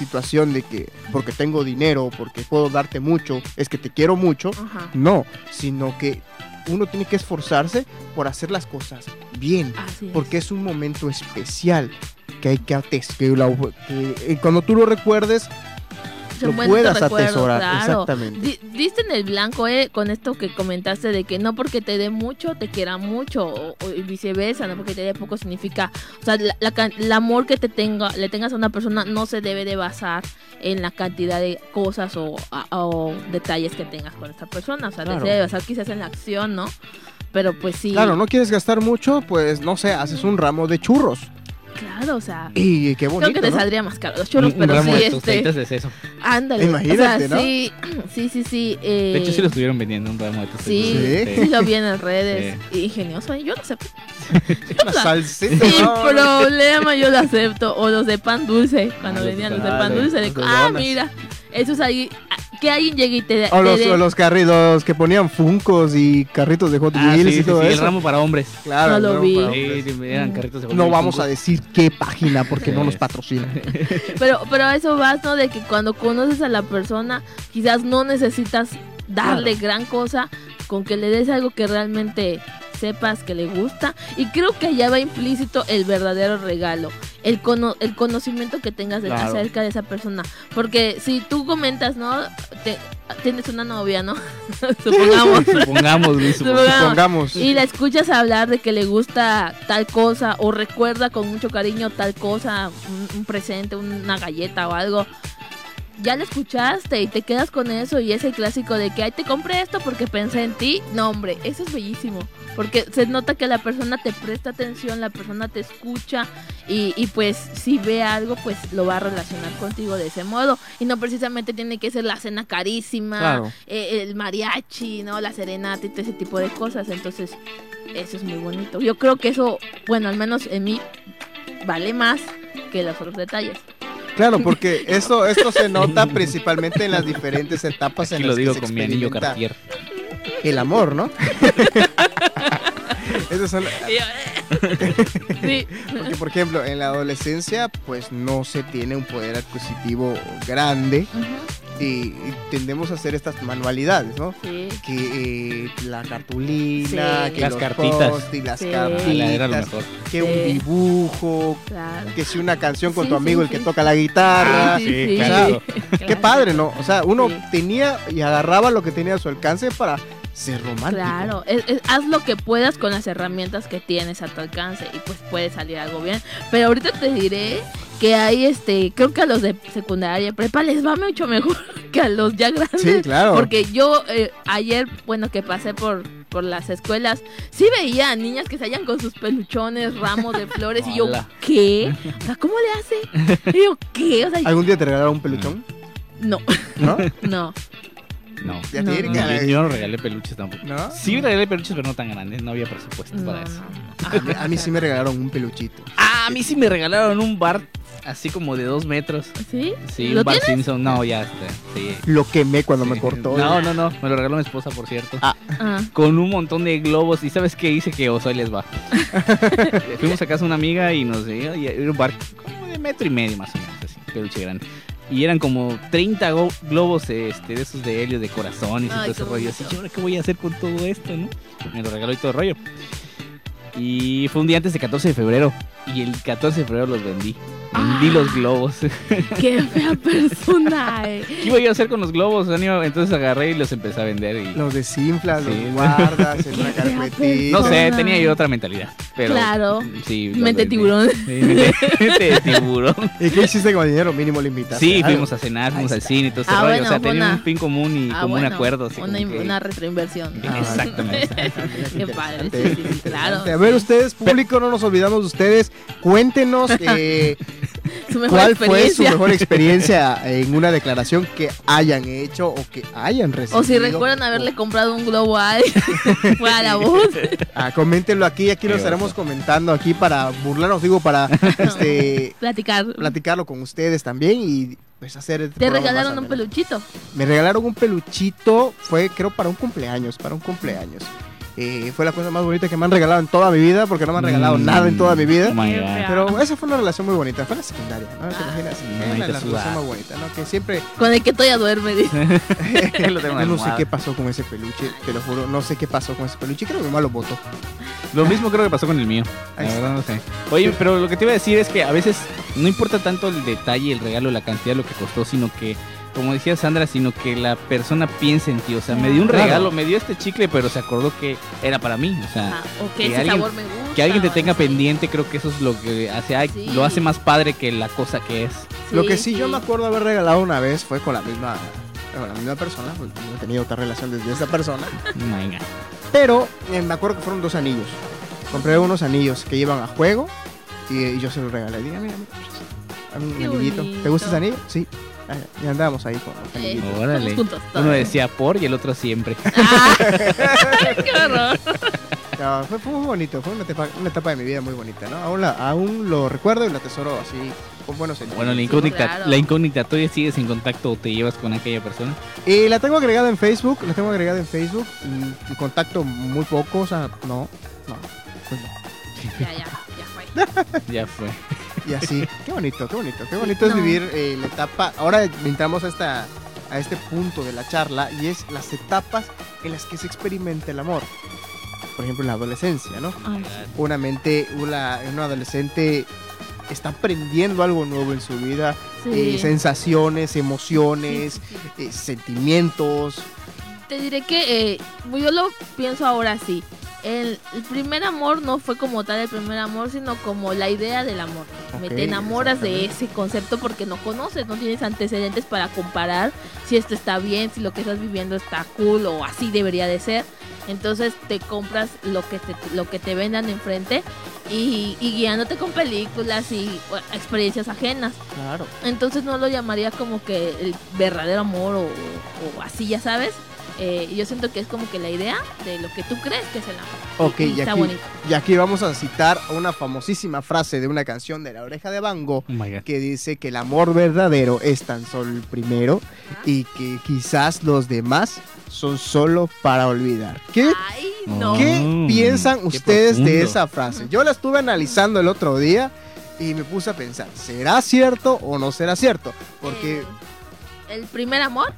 Speaker 3: situación de que porque tengo dinero, porque puedo darte mucho, es que te quiero mucho.
Speaker 5: Ajá.
Speaker 3: No, sino que uno tiene que esforzarse por hacer las cosas bien,
Speaker 5: Así
Speaker 3: porque es un momento especial que hay que ates- que que, cuando tú lo recuerdes lo puedas
Speaker 5: recuerdo,
Speaker 3: atesorar.
Speaker 5: claro.
Speaker 3: Exactamente.
Speaker 5: Di- diste en el blanco, eh, con esto que comentaste de que no porque te dé mucho, te quiera mucho, o, o viceversa, no porque te dé poco significa, o sea, la- la el amor que te tenga, le tengas a una persona no se debe de basar en la cantidad de cosas o, a- o detalles que tengas con esta persona, o sea,
Speaker 3: Claro.
Speaker 5: se debe basar quizás en la acción, ¿no? Pero pues sí,
Speaker 3: Claro, no quieres gastar mucho, pues no sé, haces un ramo de churros.
Speaker 5: Claro, o sea,
Speaker 3: Y qué bonito.
Speaker 5: creo que te
Speaker 3: ¿no?
Speaker 5: saldría más caro los churros, pero
Speaker 4: ramo
Speaker 5: sí,
Speaker 4: de
Speaker 5: este,
Speaker 4: de seso.
Speaker 5: ándale,
Speaker 3: Imagínate,
Speaker 5: o sea,
Speaker 3: ¿no?
Speaker 5: sí, *clears throat* sí, sí, sí, eh,
Speaker 4: De hecho, sí lo estuvieron vendiendo un ramo de tostaditas.
Speaker 5: Sí,
Speaker 3: Sí.
Speaker 5: sí lo vi en las redes. Ingenioso, yo lo acepto. *laughs*
Speaker 3: Una salsita.
Speaker 5: Sin
Speaker 3: ¿no?
Speaker 5: problema, yo lo acepto. O los de pan dulce, cuando
Speaker 4: Ah, los
Speaker 5: venían
Speaker 4: de
Speaker 5: los de
Speaker 3: pan-
Speaker 5: dulce. de- ah, mira, eso es ahí. Que alguien llegue y te,
Speaker 3: O los, o los carritos que ponían funcos y carritos de Hot
Speaker 4: Ah,
Speaker 3: Wheels
Speaker 4: sí,
Speaker 3: y
Speaker 4: sí,
Speaker 3: todo
Speaker 4: sí, el
Speaker 3: eso.
Speaker 4: ramo para hombres.
Speaker 3: Claro,
Speaker 5: No lo vi.
Speaker 3: Para
Speaker 4: Sí,
Speaker 3: hombres.
Speaker 4: sí, eran carritos de Hot
Speaker 3: No
Speaker 4: Wheels
Speaker 3: vamos a decir qué página porque no nos *laughs* patrocina.
Speaker 5: Pero, pero a eso vas, ¿no? De que cuando conoces a la persona, quizás no necesitas darle gran cosa, con que le des algo que realmente sepas que le gusta. Y creo que allá va implícito el verdadero regalo, el, cono- el conocimiento que tengas de-
Speaker 3: Claro.
Speaker 5: acerca de esa persona. Porque si tú comentas, ¿no? Te- tienes una novia, ¿no? *laughs* Supongamos.
Speaker 4: Supongamos, Luis, supongamos.
Speaker 5: Supongamos.
Speaker 3: Pongamos.
Speaker 5: Y la escuchas hablar de que le gusta tal cosa o recuerda con mucho cariño tal cosa, un, un presente, una galleta o algo. Ya la escuchaste y te quedas con eso y es el clásico de que, ay, te compré esto porque pensé en ti. No, hombre, eso es bellísimo. Porque se nota que la persona te presta atención, la persona te escucha y, y pues si ve algo, pues lo va a relacionar contigo de ese modo. Y no precisamente tiene que ser la cena carísima,
Speaker 3: Claro.
Speaker 5: eh, el mariachi, ¿no? La serenata y todo ese tipo de cosas. Entonces, eso es muy bonito. Yo creo que eso, bueno, al menos en mí, vale más que los otros detalles.
Speaker 3: Claro, porque esto, esto se nota *laughs* principalmente en las diferentes etapas
Speaker 4: Aquí
Speaker 3: en
Speaker 4: lo
Speaker 3: las
Speaker 4: digo
Speaker 3: que se
Speaker 4: con mi anillo Cartier.
Speaker 3: el amor, ¿no? *laughs* Esas son- *laughs*
Speaker 5: Sí.
Speaker 3: porque, por ejemplo, en la adolescencia, pues no se tiene un poder adquisitivo grande y tendemos a hacer estas manualidades, ¿no?
Speaker 5: sí.
Speaker 3: Que eh, la cartulina,
Speaker 5: Sí.
Speaker 3: que
Speaker 4: Las
Speaker 3: los
Speaker 4: cartitas.
Speaker 3: post-it, las
Speaker 5: Sí.
Speaker 4: Ah, la
Speaker 3: que un dibujo,
Speaker 5: Claro.
Speaker 3: que si una canción con
Speaker 5: Sí,
Speaker 3: tu amigo
Speaker 5: sí,
Speaker 3: el que
Speaker 5: sí.
Speaker 3: toca la guitarra.
Speaker 5: Ah, sí, sí,
Speaker 4: claro. *laughs*
Speaker 3: Qué
Speaker 5: Claro.
Speaker 3: padre, ¿no? O sea, uno
Speaker 5: Sí.
Speaker 3: tenía y agarraba lo que tenía a su alcance para ser romántico.
Speaker 5: Claro, es- es- haz lo que puedas con las herramientas que tienes a tu alcance y pues puede salir algo bien. Pero ahorita te diré que hay este, creo que a los de secundaria y prepa les va mucho mejor *laughs* que a los ya grandes.
Speaker 3: Sí, claro.
Speaker 5: Porque yo eh, ayer, bueno, que pasé por, por las escuelas, sí veía a niñas que salían con sus peluchones, ramos de flores y yo. ¿qué? O sea, ¿cómo le hace? Y yo, ¿qué? O sea,
Speaker 3: ¿Algún día te regalaron un peluchón?
Speaker 5: no,
Speaker 3: ¿No? *laughs*
Speaker 5: no.
Speaker 4: No.
Speaker 3: Ya
Speaker 5: No, No,
Speaker 4: yo, yo no regalé peluches tampoco.
Speaker 3: ¿No?
Speaker 4: Sí regalé peluches, pero no tan grandes. No había presupuesto
Speaker 5: No,
Speaker 4: para eso.
Speaker 3: A mí, a mí sí me regalaron un peluchito.
Speaker 4: Ah, a mí sí me regalaron un bar así como de dos metros.
Speaker 5: ¿Sí?
Speaker 4: Sí,
Speaker 5: ¿Lo
Speaker 4: un bar
Speaker 5: tienes?
Speaker 4: Simpson. No, ya está. Sí.
Speaker 3: Lo quemé cuando me cortó.
Speaker 4: No, no, no. Me lo regaló mi esposa, por cierto.
Speaker 3: Ah.
Speaker 5: Ah,
Speaker 4: Con un montón de globos. ¿Y sabes qué hice? Que oso ahí les va. *laughs* Fuimos a casa de una amiga y nos dio. Y era un bar como de metro y medio más o menos. Así, peluche grande. Y eran como 30 go- globos este, de esos de helio, de corazones y todo ese rollo. Así. ¿y ahora qué voy a hacer con todo esto, no? Me lo regaló y todo el rollo. Y fue un día antes de 14 de febrero. Y el 14 de febrero los vendí. Vendí
Speaker 5: Ah.
Speaker 4: los globos.
Speaker 5: qué fea persona. eh.
Speaker 4: ¿Qué iba yo a hacer con los globos? Entonces agarré y los empecé a vender. Y...
Speaker 3: Los desinflas,
Speaker 4: Sí.
Speaker 3: los guardas *laughs* en
Speaker 5: fea
Speaker 3: carpetita.
Speaker 4: No sé, tenía yo otra mentalidad. Pero,
Speaker 5: Claro.
Speaker 4: Sí, vendí.
Speaker 5: tiburón.
Speaker 4: Sí, mente, mente de tiburón.
Speaker 3: ¿Y qué hiciste con el dinero mínimo? ¿Le invitaste?
Speaker 4: Sí, fuimos a cenar, fuimos al cine y todo ese
Speaker 5: Ah,
Speaker 4: rollo.
Speaker 5: bueno,
Speaker 4: o sea, tenía
Speaker 5: una-
Speaker 4: un fin común y
Speaker 5: Ah,
Speaker 4: como un acuerdo. Así
Speaker 5: una,
Speaker 4: como que-
Speaker 5: una retroinversión.
Speaker 3: Ah.
Speaker 4: Exactamente. *laughs*
Speaker 5: Qué padre, sí, claro.
Speaker 3: A ver, ustedes, público, no nos olvidamos de ustedes. Cuéntenos *laughs* eh,
Speaker 5: Su mejor
Speaker 3: cuál fue su mejor experiencia *laughs* en una declaración que hayan hecho o que hayan recibido.
Speaker 5: O si recuerdan haberle comprado un globo a alguien, *laughs* fue a la voz.
Speaker 3: Ah, coméntenlo aquí, aquí lo estaremos comentando aquí para burlarnos, digo, para *laughs* este
Speaker 5: Platicar.
Speaker 3: platicarlo con ustedes también y pues hacer este
Speaker 5: Te regalaron un peluchito.
Speaker 3: Me regalaron un peluchito, fue creo para un cumpleaños, para un cumpleaños. Eh, fue la cosa más bonita que me han regalado en toda mi vida, porque no me han regalado
Speaker 4: Mm.
Speaker 3: nada en toda mi vida.
Speaker 4: Oh.
Speaker 3: Pero esa fue una relación muy bonita, fue en la secundaria, ¿no? ¿Te
Speaker 5: Ah.
Speaker 3: imaginas? La
Speaker 4: sudada.
Speaker 3: relación más bonita, ¿no? Que siempre,
Speaker 5: Con el que todavía duerme. dice. *laughs*
Speaker 3: Yo no sé qué pasó con ese peluche, te lo juro, no sé qué pasó con ese peluche, creo que mi mamá lo botó.
Speaker 4: Lo mismo creo que pasó con el mío.
Speaker 3: Ahí
Speaker 4: La
Speaker 3: está.
Speaker 4: verdad no sé. Oye, pero lo que te iba a decir es que a veces no importa tanto el detalle, el regalo, la cantidad, lo que costó, sino que como decía Sandra, sino que la persona piense en ti. O sea, me dio un
Speaker 3: Claro.
Speaker 4: regalo, me dio este chicle, pero se acordó que era para mí. O sea,
Speaker 5: Ajá, o que,
Speaker 4: que
Speaker 5: ese
Speaker 4: alguien-
Speaker 5: sabor me gusta.
Speaker 4: que alguien te tenga
Speaker 5: así.
Speaker 4: pendiente, creo que eso es lo que hace,
Speaker 5: Sí.
Speaker 4: lo hace más padre que la cosa que es.
Speaker 3: Lo que sí, yo me acuerdo haber regalado una vez fue con la misma, con la misma persona, pues, no he tenido otra relación desde esa persona, *laughs*
Speaker 4: Venga.
Speaker 3: pero eh, me acuerdo que fueron dos anillos. Compré unos anillos que llevan a juego y, y yo se los regalé. Diga, mira, mira, a mi
Speaker 5: Qué
Speaker 3: anillito. ¿Te gusta ese anillo? Sí. Y andábamos ahí con
Speaker 5: Eh.
Speaker 4: Órale.
Speaker 5: Juntos.
Speaker 4: Uno decía por y el otro siempre. *laughs*
Speaker 5: Ah, qué horror.
Speaker 3: No, fue, fue muy bonito, fue una etapa, una etapa de mi vida muy bonita, ¿no? Aún, la- aún lo recuerdo y lo atesoro así, con buenos sentimientos.
Speaker 4: Bueno, la incógnita,
Speaker 5: claro.
Speaker 4: la incógnita, ¿todavía sigues en contacto o te llevas con aquella persona?
Speaker 3: Y la tengo agregada en Facebook, la tengo agregada en Facebook, mm, en contacto muy poco, o sea, no, no, pues no.
Speaker 5: Ya, ya, ya fue. *laughs*
Speaker 4: Ya fue.
Speaker 3: Y así, qué bonito, qué bonito, qué bonito es vivir eh, la etapa. Ahora entramos a, esta, a este punto de la charla y es las etapas en las que se experimenta el amor. Por ejemplo, en la adolescencia, ¿no?
Speaker 5: Ay,
Speaker 3: Una mente, una, una adolescente está aprendiendo algo nuevo en su vida,
Speaker 5: sí.
Speaker 3: eh, sensaciones, emociones,
Speaker 5: Sí, sí, sí.
Speaker 3: eh, sentimientos.
Speaker 5: Te diré que eh, yo lo pienso ahora sí. El, el primer amor no fue como tal el primer amor, sino como la idea del amor. Me te enamoras de ese concepto porque no conoces, no tienes antecedentes para comparar si esto está bien, si lo que estás viviendo está cool o así debería de ser. Entonces te compras lo que te, lo que te vendan enfrente y, y guiándote con películas y bueno, experiencias ajenas.
Speaker 3: Claro.
Speaker 5: Entonces no lo llamaría como que el verdadero amor o, o así, ya sabes. Eh, yo siento que es como que la idea de lo que tú crees que es el amor.
Speaker 3: Ok,
Speaker 5: Y
Speaker 3: y
Speaker 5: está
Speaker 3: aquí,
Speaker 5: bonito.
Speaker 3: y aquí vamos a citar una famosísima frase de una canción de La Oreja de Van Gogh
Speaker 4: Oh
Speaker 3: que dice que el amor verdadero es tan solo el primero y que quizás los demás son solo para olvidar. ¿Qué,
Speaker 5: Ay, no.
Speaker 3: ¿qué
Speaker 4: Mm,
Speaker 3: piensan
Speaker 4: qué
Speaker 3: ustedes de esa frase? Yo la estuve analizando el otro día y me puse a pensar, ¿será cierto o no será cierto? Porque
Speaker 5: Eh, el primer amor,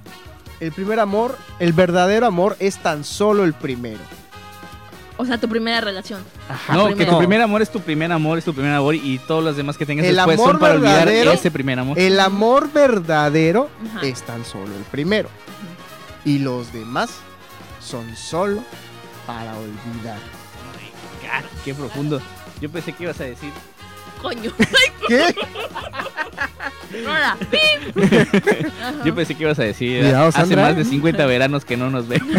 Speaker 3: el primer amor, el verdadero amor es tan solo el primero.
Speaker 5: o sea, tu primera relación.
Speaker 3: Ajá.
Speaker 4: No, que tu primer amor es tu primer amor, es tu primer amor y todos los demás que tengas
Speaker 3: El
Speaker 4: después
Speaker 3: amor
Speaker 4: son para olvidar ese primer amor.
Speaker 3: El amor verdadero
Speaker 5: Ajá.
Speaker 3: es tan solo el primero. Y los demás son solo para olvidar.
Speaker 4: God, qué profundo. Yo pensé que ibas a decir.
Speaker 5: Coño. *laughs*
Speaker 3: ¿Qué? *laughs*
Speaker 4: Yo pensé que ibas a decir.
Speaker 3: Cuidado,
Speaker 4: hace
Speaker 3: Sandra.
Speaker 4: más de 50 veranos que no nos ven. *laughs*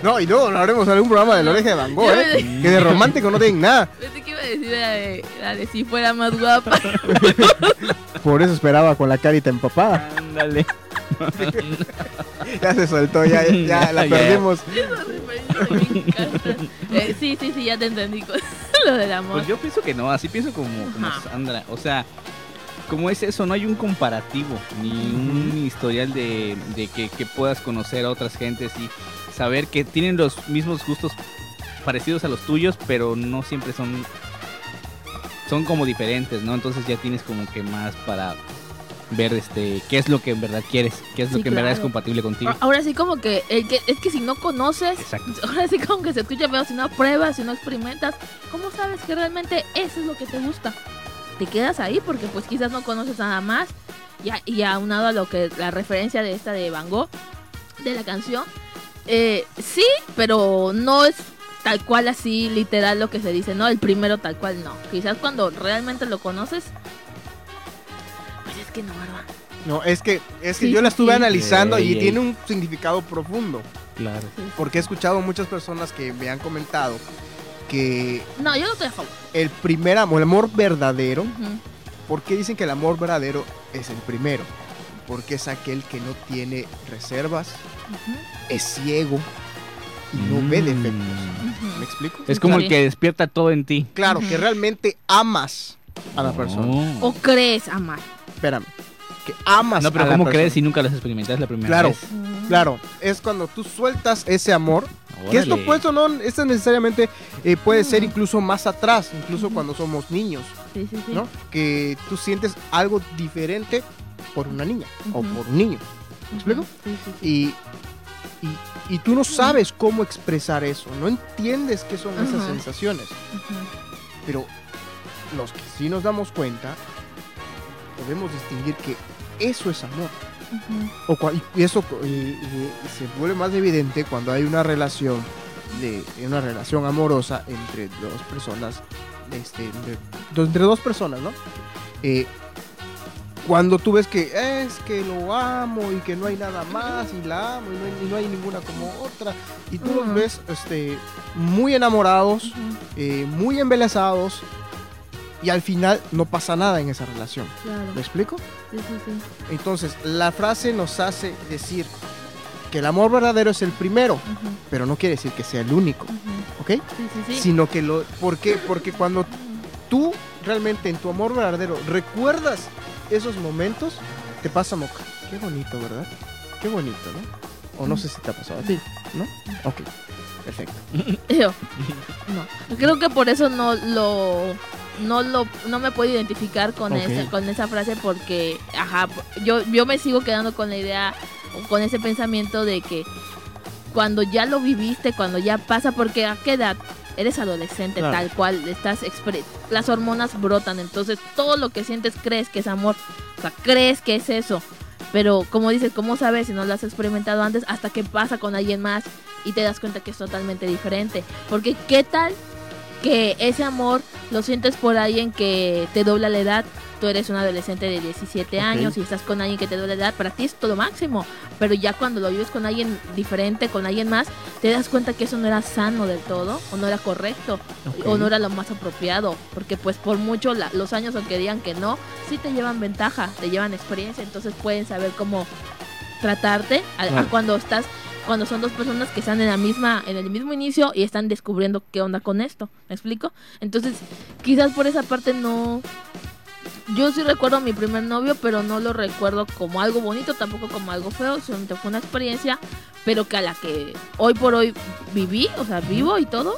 Speaker 3: No, y no, no haremos algún programa de la oreja de Van Gogh, ¿eh? Que de romántico no tienen nada.
Speaker 5: Pensé que iba a decir la de, la de si fuera más guapa.
Speaker 3: Por eso esperaba con la carita empapada.
Speaker 4: Ándale. *laughs*
Speaker 3: Ya se soltó, ya, ya *laughs* la
Speaker 4: Ya,
Speaker 3: perdimos.
Speaker 5: Me encanta. Eh, sí, sí, sí, ya te entendí con *laughs* lo del amor.
Speaker 4: Pues yo pienso que no, así pienso como, como. Sandra. O sea, como es eso, no hay un comparativo, ni un historial de, de que, que puedas conocer a otras gentes y saber que tienen los mismos gustos parecidos a los tuyos, pero no siempre son son como diferentes, ¿no? Entonces ya tienes como que más para ver este qué es lo que en verdad quieres, qué es lo
Speaker 5: Sí,
Speaker 4: que en verdad es compatible contigo.
Speaker 5: Ahora sí como que, el que es que si no conoces,
Speaker 4: Exacto. *laughs*
Speaker 5: ahora sí como que se escucha feo, si no pruebas, si no experimentas, ¿cómo sabes que realmente eso es lo que te gusta? Te quedas ahí porque pues quizás no conoces nada más y, a- y aunado a lo que la referencia de esta de Van Gogh, de la canción, eh, sí, pero no es tal cual así literal lo que se dice, ¿no? El primero tal cual no. Quizás cuando realmente lo conoces, es que no, ¿verdad?
Speaker 3: No, es que, es que
Speaker 5: Sí,
Speaker 3: yo la estuve
Speaker 5: sí.
Speaker 3: analizando
Speaker 4: Ey,
Speaker 3: y
Speaker 4: ey.
Speaker 3: tiene un significado profundo.
Speaker 4: Claro.
Speaker 3: Porque he escuchado muchas personas que me han comentado que
Speaker 5: No, yo no estoy a favor.
Speaker 3: el primer amor, el amor verdadero. ¿por qué dicen que el amor verdadero es el primero? Porque es aquel que no tiene reservas, es ciego y no ve
Speaker 4: Mm.
Speaker 3: defectos. ¿Me explico?
Speaker 4: Es como el que despierta todo en ti.
Speaker 3: Claro, que realmente amas a la persona.
Speaker 4: Oh.
Speaker 5: O crees amar.
Speaker 3: Espérame. Que amas
Speaker 4: No, pero
Speaker 3: a la
Speaker 4: ¿cómo
Speaker 3: persona.
Speaker 4: crees si nunca experimentado? Es la primera
Speaker 3: Claro.
Speaker 4: vez.
Speaker 3: Claro, es cuando tú sueltas ese amor. Que esto pues o no, esto necesariamente eh, puede ser incluso más atrás, incluso cuando somos niños,
Speaker 5: Sí, sí, sí.
Speaker 3: ¿no? Que tú sientes algo diferente por una niña o por un niño. ¿Me explico?
Speaker 5: Sí, sí, sí.
Speaker 3: Y, y, y tú no sabes cómo expresar eso, no entiendes qué son esas
Speaker 5: Ujú.
Speaker 3: sensaciones, pero los que sí nos damos cuenta, podemos distinguir que eso es amor.
Speaker 5: Ujú.
Speaker 3: O cua- y eso y- y- se vuelve más evidente cuando hay una relación de una relación amorosa entre dos personas, este, do- entre dos personas, ¿no? Eh, cuando tú ves que es que lo amo y que no hay nada más y la amo y no hay, y no hay ninguna como otra y tú los
Speaker 5: Ujú.
Speaker 3: ves este, muy enamorados,
Speaker 5: Ujú.
Speaker 3: eh, muy embelesados y al final no pasa nada en esa relación.
Speaker 5: Claro.
Speaker 3: ¿Me explico?
Speaker 5: Sí, sí, sí.
Speaker 3: Entonces, la frase nos hace decir que el amor verdadero es el primero, pero no quiere decir que sea el único. ¿ok?
Speaker 5: Sí, sí, sí.
Speaker 3: Sino que lo... ¿Por qué? Porque cuando tú realmente en tu amor verdadero recuerdas esos momentos, te pasa moca. Qué bonito, ¿verdad? Qué bonito, ¿no? O no sé si te ha pasado a ti, ¿no? Ok, perfecto. *laughs*
Speaker 5: Yo, no. Creo que por eso no lo no lo no me puedo identificar con esa con esa frase porque ajá, yo yo me sigo quedando con la idea o con ese pensamiento de que cuando ya lo viviste, cuando ya pasa porque a qué edad eres adolescente
Speaker 3: Claro.
Speaker 5: tal cual estás las hormonas brotan, entonces todo lo que sientes crees que es amor, o sea, crees que es eso. Pero como dices, ¿cómo sabes si no lo has experimentado antes hasta que pasa con alguien más y te das cuenta que es totalmente diferente? Porque ¿qué tal que ese amor lo sientes por alguien que te dobla la edad? Tú eres un adolescente de 17
Speaker 3: Ok.
Speaker 5: años y estás con alguien que te dobla la edad, para ti es todo máximo. Pero ya cuando lo vives con alguien diferente, con alguien más, te das cuenta que eso no era sano del todo, o no era correcto, o no era lo más apropiado. Porque pues por mucho la- los años, aunque digan que no, sí te llevan ventaja, te llevan experiencia, entonces pueden saber cómo tratarte a- cuando estás cuando son dos personas que están en la misma en el mismo inicio y están descubriendo qué onda con esto ¿me explico? entonces quizás por esa parte no yo sí recuerdo a mi primer novio pero no lo recuerdo como algo bonito tampoco como algo feo solamente fue una experiencia pero que a la que hoy por hoy viví o sea vivo y todo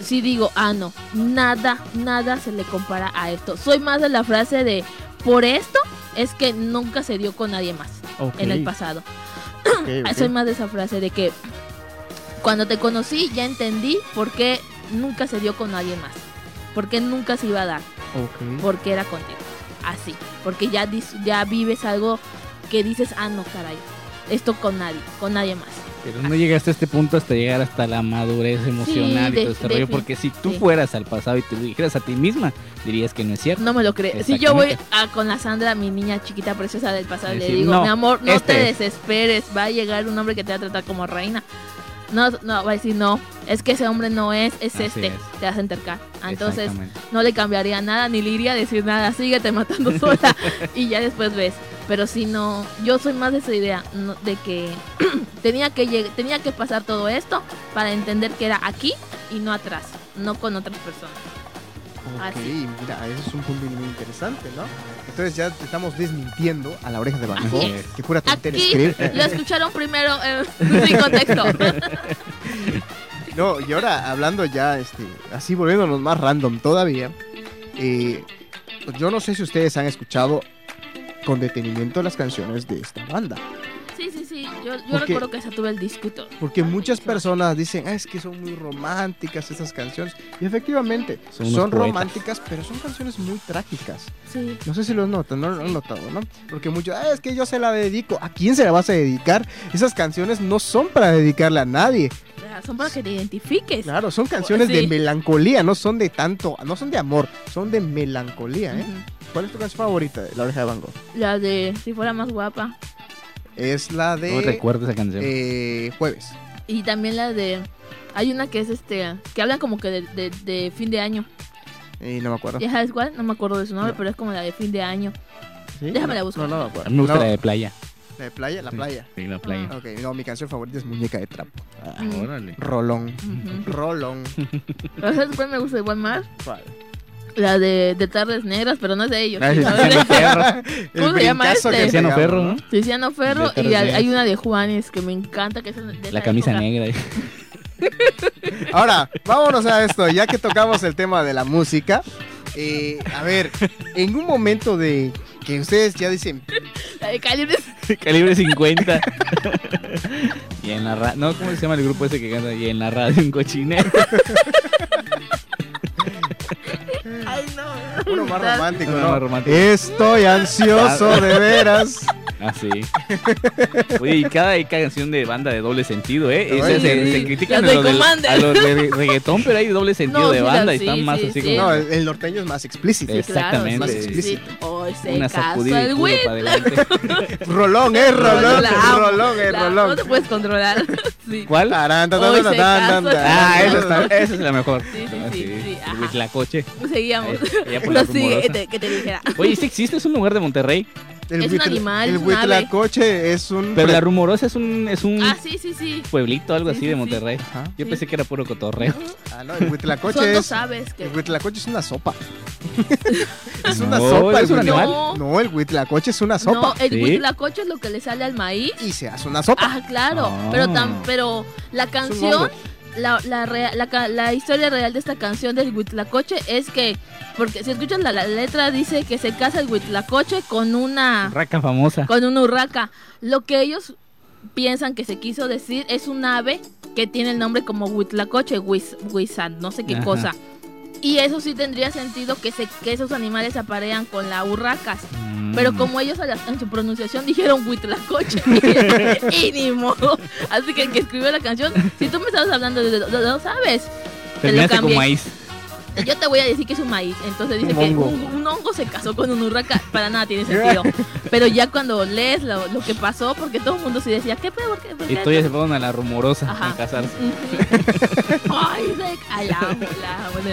Speaker 5: sí digo ah no nada nada se le compara a esto soy más de la frase de por esto es que nunca se dio con nadie más en el pasado
Speaker 3: Ok, *coughs* ok.
Speaker 5: soy más de esa frase de que cuando te conocí ya entendí por qué nunca se dio con nadie más. Por qué nunca se iba a dar. Porque era contigo. Así. Porque ya, ya vives algo que dices, ah, no, caray. Esto con nadie, con nadie más.
Speaker 4: Pero no llegaste a este punto hasta llegar hasta la madurez emocional
Speaker 5: de-
Speaker 4: y todo este rollo. Porque si tú
Speaker 5: sí.
Speaker 4: fueras al pasado y te lo dijeras a ti misma, dirías que no es cierto.
Speaker 5: No me lo crees. Si yo voy a, con la Sandra, mi niña chiquita preciosa del pasado, y le
Speaker 4: Decir,
Speaker 5: digo,
Speaker 4: no,
Speaker 5: mi amor, no
Speaker 4: este
Speaker 5: te
Speaker 4: es".
Speaker 5: desesperes. Va a llegar un hombre que te va a tratar como reina. No, no, va a decir, no, es que ese hombre no es, es
Speaker 4: Así
Speaker 5: este.
Speaker 4: es.
Speaker 5: Te vas a entercar. Entonces, no le cambiaría nada, ni le iría a decir nada, síguete matando *laughs* sola y ya después ves. Pero si no, yo soy más de esa idea, no- de que *clears throat* tenía que tenía que pasar todo esto para entender que era aquí y no atrás, no con otras personas.
Speaker 3: Ok,
Speaker 5: Así.
Speaker 3: mira, eso es un punto muy interesante, ¿no? Entonces ya te estamos desmintiendo a la oreja de Van Gogh,
Speaker 5: es.
Speaker 3: que pura tontería escribir.
Speaker 5: lo escucharon primero eh, *laughs* sin contexto. *laughs*
Speaker 3: No, y ahora hablando ya, este, así volviéndonos más random todavía, eh, yo no sé si ustedes han escuchado con detenimiento las canciones de esta banda,
Speaker 5: Sí, sí, sí, yo, yo
Speaker 3: Porque-
Speaker 5: recuerdo que esa tuve el disco y todo.
Speaker 3: porque muchas personas dicen, ah, es que son muy románticas esas canciones, y efectivamente,
Speaker 4: Son
Speaker 3: románticas, pero son canciones muy trágicas.
Speaker 5: Sí.
Speaker 3: No sé si lo notan, no lo han notado, ¿no? Porque muchos, ah, es que yo se la dedico. ¿A quién se la vas a dedicar? Esas canciones no son para dedicarle a nadie.
Speaker 5: Sea, Son para que te identifiques.
Speaker 3: Claro, son canciones de melancolía, no son de tanto, no son de amor, son de melancolía, ¿eh? ¿Cuál es tu canción favorita de La Oreja de Van Gogh?
Speaker 5: La de si fuera más guapa.
Speaker 3: Es la
Speaker 4: No
Speaker 3: de
Speaker 4: recuerdo esa canción.
Speaker 3: eh, Jueves.
Speaker 5: Y también la de. Hay una que es este. Que hablan como que de, de- de fin de año.
Speaker 3: Y no me acuerdo.
Speaker 5: ¿Ya sabes cuál? No me acuerdo de su nombre,
Speaker 3: No.
Speaker 5: pero es como la de fin de año.
Speaker 3: ¿Sí?
Speaker 5: déjame la
Speaker 3: No,
Speaker 5: buscar.
Speaker 3: No, no me acuerdo.
Speaker 4: me gusta
Speaker 3: No,
Speaker 4: la de playa.
Speaker 3: La de playa, la
Speaker 4: Sí.
Speaker 3: playa.
Speaker 4: Sí, la playa.
Speaker 5: Ah.
Speaker 3: Ok, no, mi canción favorita es Muñeca de Trapo.
Speaker 4: Ah, órale.
Speaker 3: Rolón.
Speaker 5: Ujú.
Speaker 3: Rolón.
Speaker 5: ¿Sabes cuál me gusta igual más?
Speaker 3: ¿Cuál?
Speaker 5: La de, de Tardes Negras, pero no es de ellos. ¿Cómo
Speaker 3: El
Speaker 5: se llama este?
Speaker 4: Tiziano Ferro, ¿no?
Speaker 5: Tiziano Ferro y hay, una de Juanes que me encanta. que es de
Speaker 4: La camisa
Speaker 5: época.
Speaker 4: negra. *laughs*
Speaker 3: Ahora, vámonos a esto, ya que tocamos el tema de la música. eh, a ver, en un momento de que ustedes ya dicen,
Speaker 5: La de Calibres.
Speaker 4: Calibre 50. *laughs* *laughs* y en la radio. No, ¿cómo se llama el grupo ese que canta? Y en la radio un cochinero.
Speaker 5: Ay, no.
Speaker 3: uno más romántico,
Speaker 4: Uno
Speaker 3: ¿no?
Speaker 4: más romántico.
Speaker 3: Estoy ansioso de veras.
Speaker 4: Ah, sí. Oye, y cada, y cada canción de banda de doble sentido, ¿eh? Se,
Speaker 5: sí.
Speaker 4: se critican a los, del-
Speaker 5: Commander.
Speaker 4: a los de reggaetón, pero hay doble sentido
Speaker 5: No,
Speaker 4: de
Speaker 5: sí,
Speaker 4: banda y
Speaker 5: sí,
Speaker 4: están más
Speaker 5: sí,
Speaker 4: así
Speaker 5: sí.
Speaker 4: como
Speaker 3: No, el, norteño es más explícito.
Speaker 4: Exactamente.
Speaker 5: Claro, sí.
Speaker 3: Explícito.
Speaker 5: Hoy se
Speaker 4: una
Speaker 5: casó
Speaker 4: sacudida y
Speaker 5: el
Speaker 4: puro para
Speaker 5: Whitlock.
Speaker 4: adelante. *laughs*
Speaker 3: Rolón, eh, rolón,
Speaker 5: La
Speaker 3: rolón, eh,
Speaker 5: la-
Speaker 3: rolón.
Speaker 5: No te puedes controlar. *laughs* sí.
Speaker 4: ¿Cuál?
Speaker 5: Hoy se casó.
Speaker 4: Ah, esa, está, esa es la mejor.
Speaker 5: Sí, sí,
Speaker 4: Ah,
Speaker 5: sí, sí, ajá.
Speaker 4: Huitlacoche.
Speaker 5: Seguíamos.
Speaker 4: Eh, ya por *laughs* la
Speaker 5: Pero sí,
Speaker 4: rumorosa.
Speaker 5: te- que te dijera.
Speaker 4: Oye, ¿sí existe? ¿Es un lugar de Monterrey?
Speaker 3: El
Speaker 5: Es un animal,
Speaker 3: El huitlacoche es un...
Speaker 4: Pero la rumorosa es un, es un
Speaker 5: Ah, sí, sí, sí.
Speaker 4: pueblito, algo
Speaker 5: Sí,
Speaker 4: así
Speaker 5: sí,
Speaker 4: de
Speaker 5: sí.
Speaker 4: Monterrey.
Speaker 3: Ajá.
Speaker 4: Yo
Speaker 5: Sí.
Speaker 4: pensé que era puro cotorreo.
Speaker 3: Ah, no, el huitlacoche
Speaker 5: Son
Speaker 3: es...
Speaker 5: dos aves que...
Speaker 3: El huitlacoche es una sopa. *laughs* es una
Speaker 4: No,
Speaker 3: sopa.
Speaker 4: ¿es
Speaker 3: el
Speaker 4: un animal?
Speaker 5: No.
Speaker 3: No, el huitlacoche es una
Speaker 5: No,
Speaker 3: sopa.
Speaker 5: el
Speaker 4: ¿Sí?
Speaker 5: huitlacoche es lo que le sale al maíz.
Speaker 3: Y se hace una sopa.
Speaker 5: Ah, claro.
Speaker 4: Ah.
Speaker 5: Pero, tan, pero la canción. La, la, rea- la, ca- la historia real de esta canción del huitlacoche es que, porque si escuchas la, letra, dice que se casa el huitlacoche con una,
Speaker 4: Raca famosa.
Speaker 5: con una urraca. Lo que ellos piensan que se quiso decir es un ave que tiene el nombre como huitlacoche, huiz- huizán, no sé qué
Speaker 4: Ajá.
Speaker 5: cosa. Y eso sí tendría sentido que, se, que esos animales se aparean con la urracas.
Speaker 4: Mm.
Speaker 5: Pero como ellos a la- en su pronunciación dijeron Huitlacoche *laughs* *laughs* y ni modo. Así que el que escribió la canción, si tú me estabas hablando de, dos aves, te lo
Speaker 4: maíz.
Speaker 5: Yo te voy a decir que es un maíz. Entonces dice
Speaker 3: Un
Speaker 5: que un, un hongo se casó con un urraca. Para nada tiene *laughs* sentido. Pero ya cuando lees lo, lo que pasó, porque todo el mundo sí decía, ¿qué peor? ¿Qué, por
Speaker 4: Y
Speaker 5: qué?"
Speaker 4: tú ya se fueron a la rumorosa
Speaker 5: Ajá.
Speaker 4: a casarse. *laughs*
Speaker 5: Ay, de, ay, la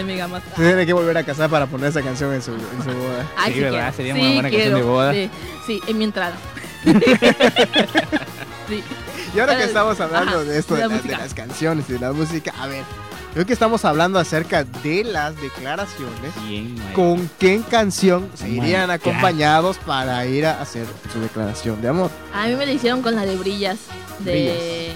Speaker 5: mega más.
Speaker 3: Se tiene que volver a casar para poner esa canción en su, en su boda.
Speaker 5: Ay,
Speaker 4: Sí, ¿verdad?
Speaker 5: quiero.
Speaker 4: Sería
Speaker 5: Sí,
Speaker 4: una buena canción de boda.
Speaker 5: Sí, sí, en mi entrada. *laughs* sí.
Speaker 3: Y ahora que estamos hablando
Speaker 5: ajá,
Speaker 3: de esto,
Speaker 5: de
Speaker 3: de,
Speaker 5: la
Speaker 3: la- de
Speaker 5: música.
Speaker 3: las canciones y de la música, a ver, creo que estamos hablando acerca de las declaraciones.
Speaker 4: Bien.
Speaker 3: ¿Con qué canción se
Speaker 4: Oh my
Speaker 3: irían
Speaker 4: God.
Speaker 3: acompañados para ir a hacer su declaración de amor?
Speaker 5: A mí me lo hicieron con la de Brillas. De.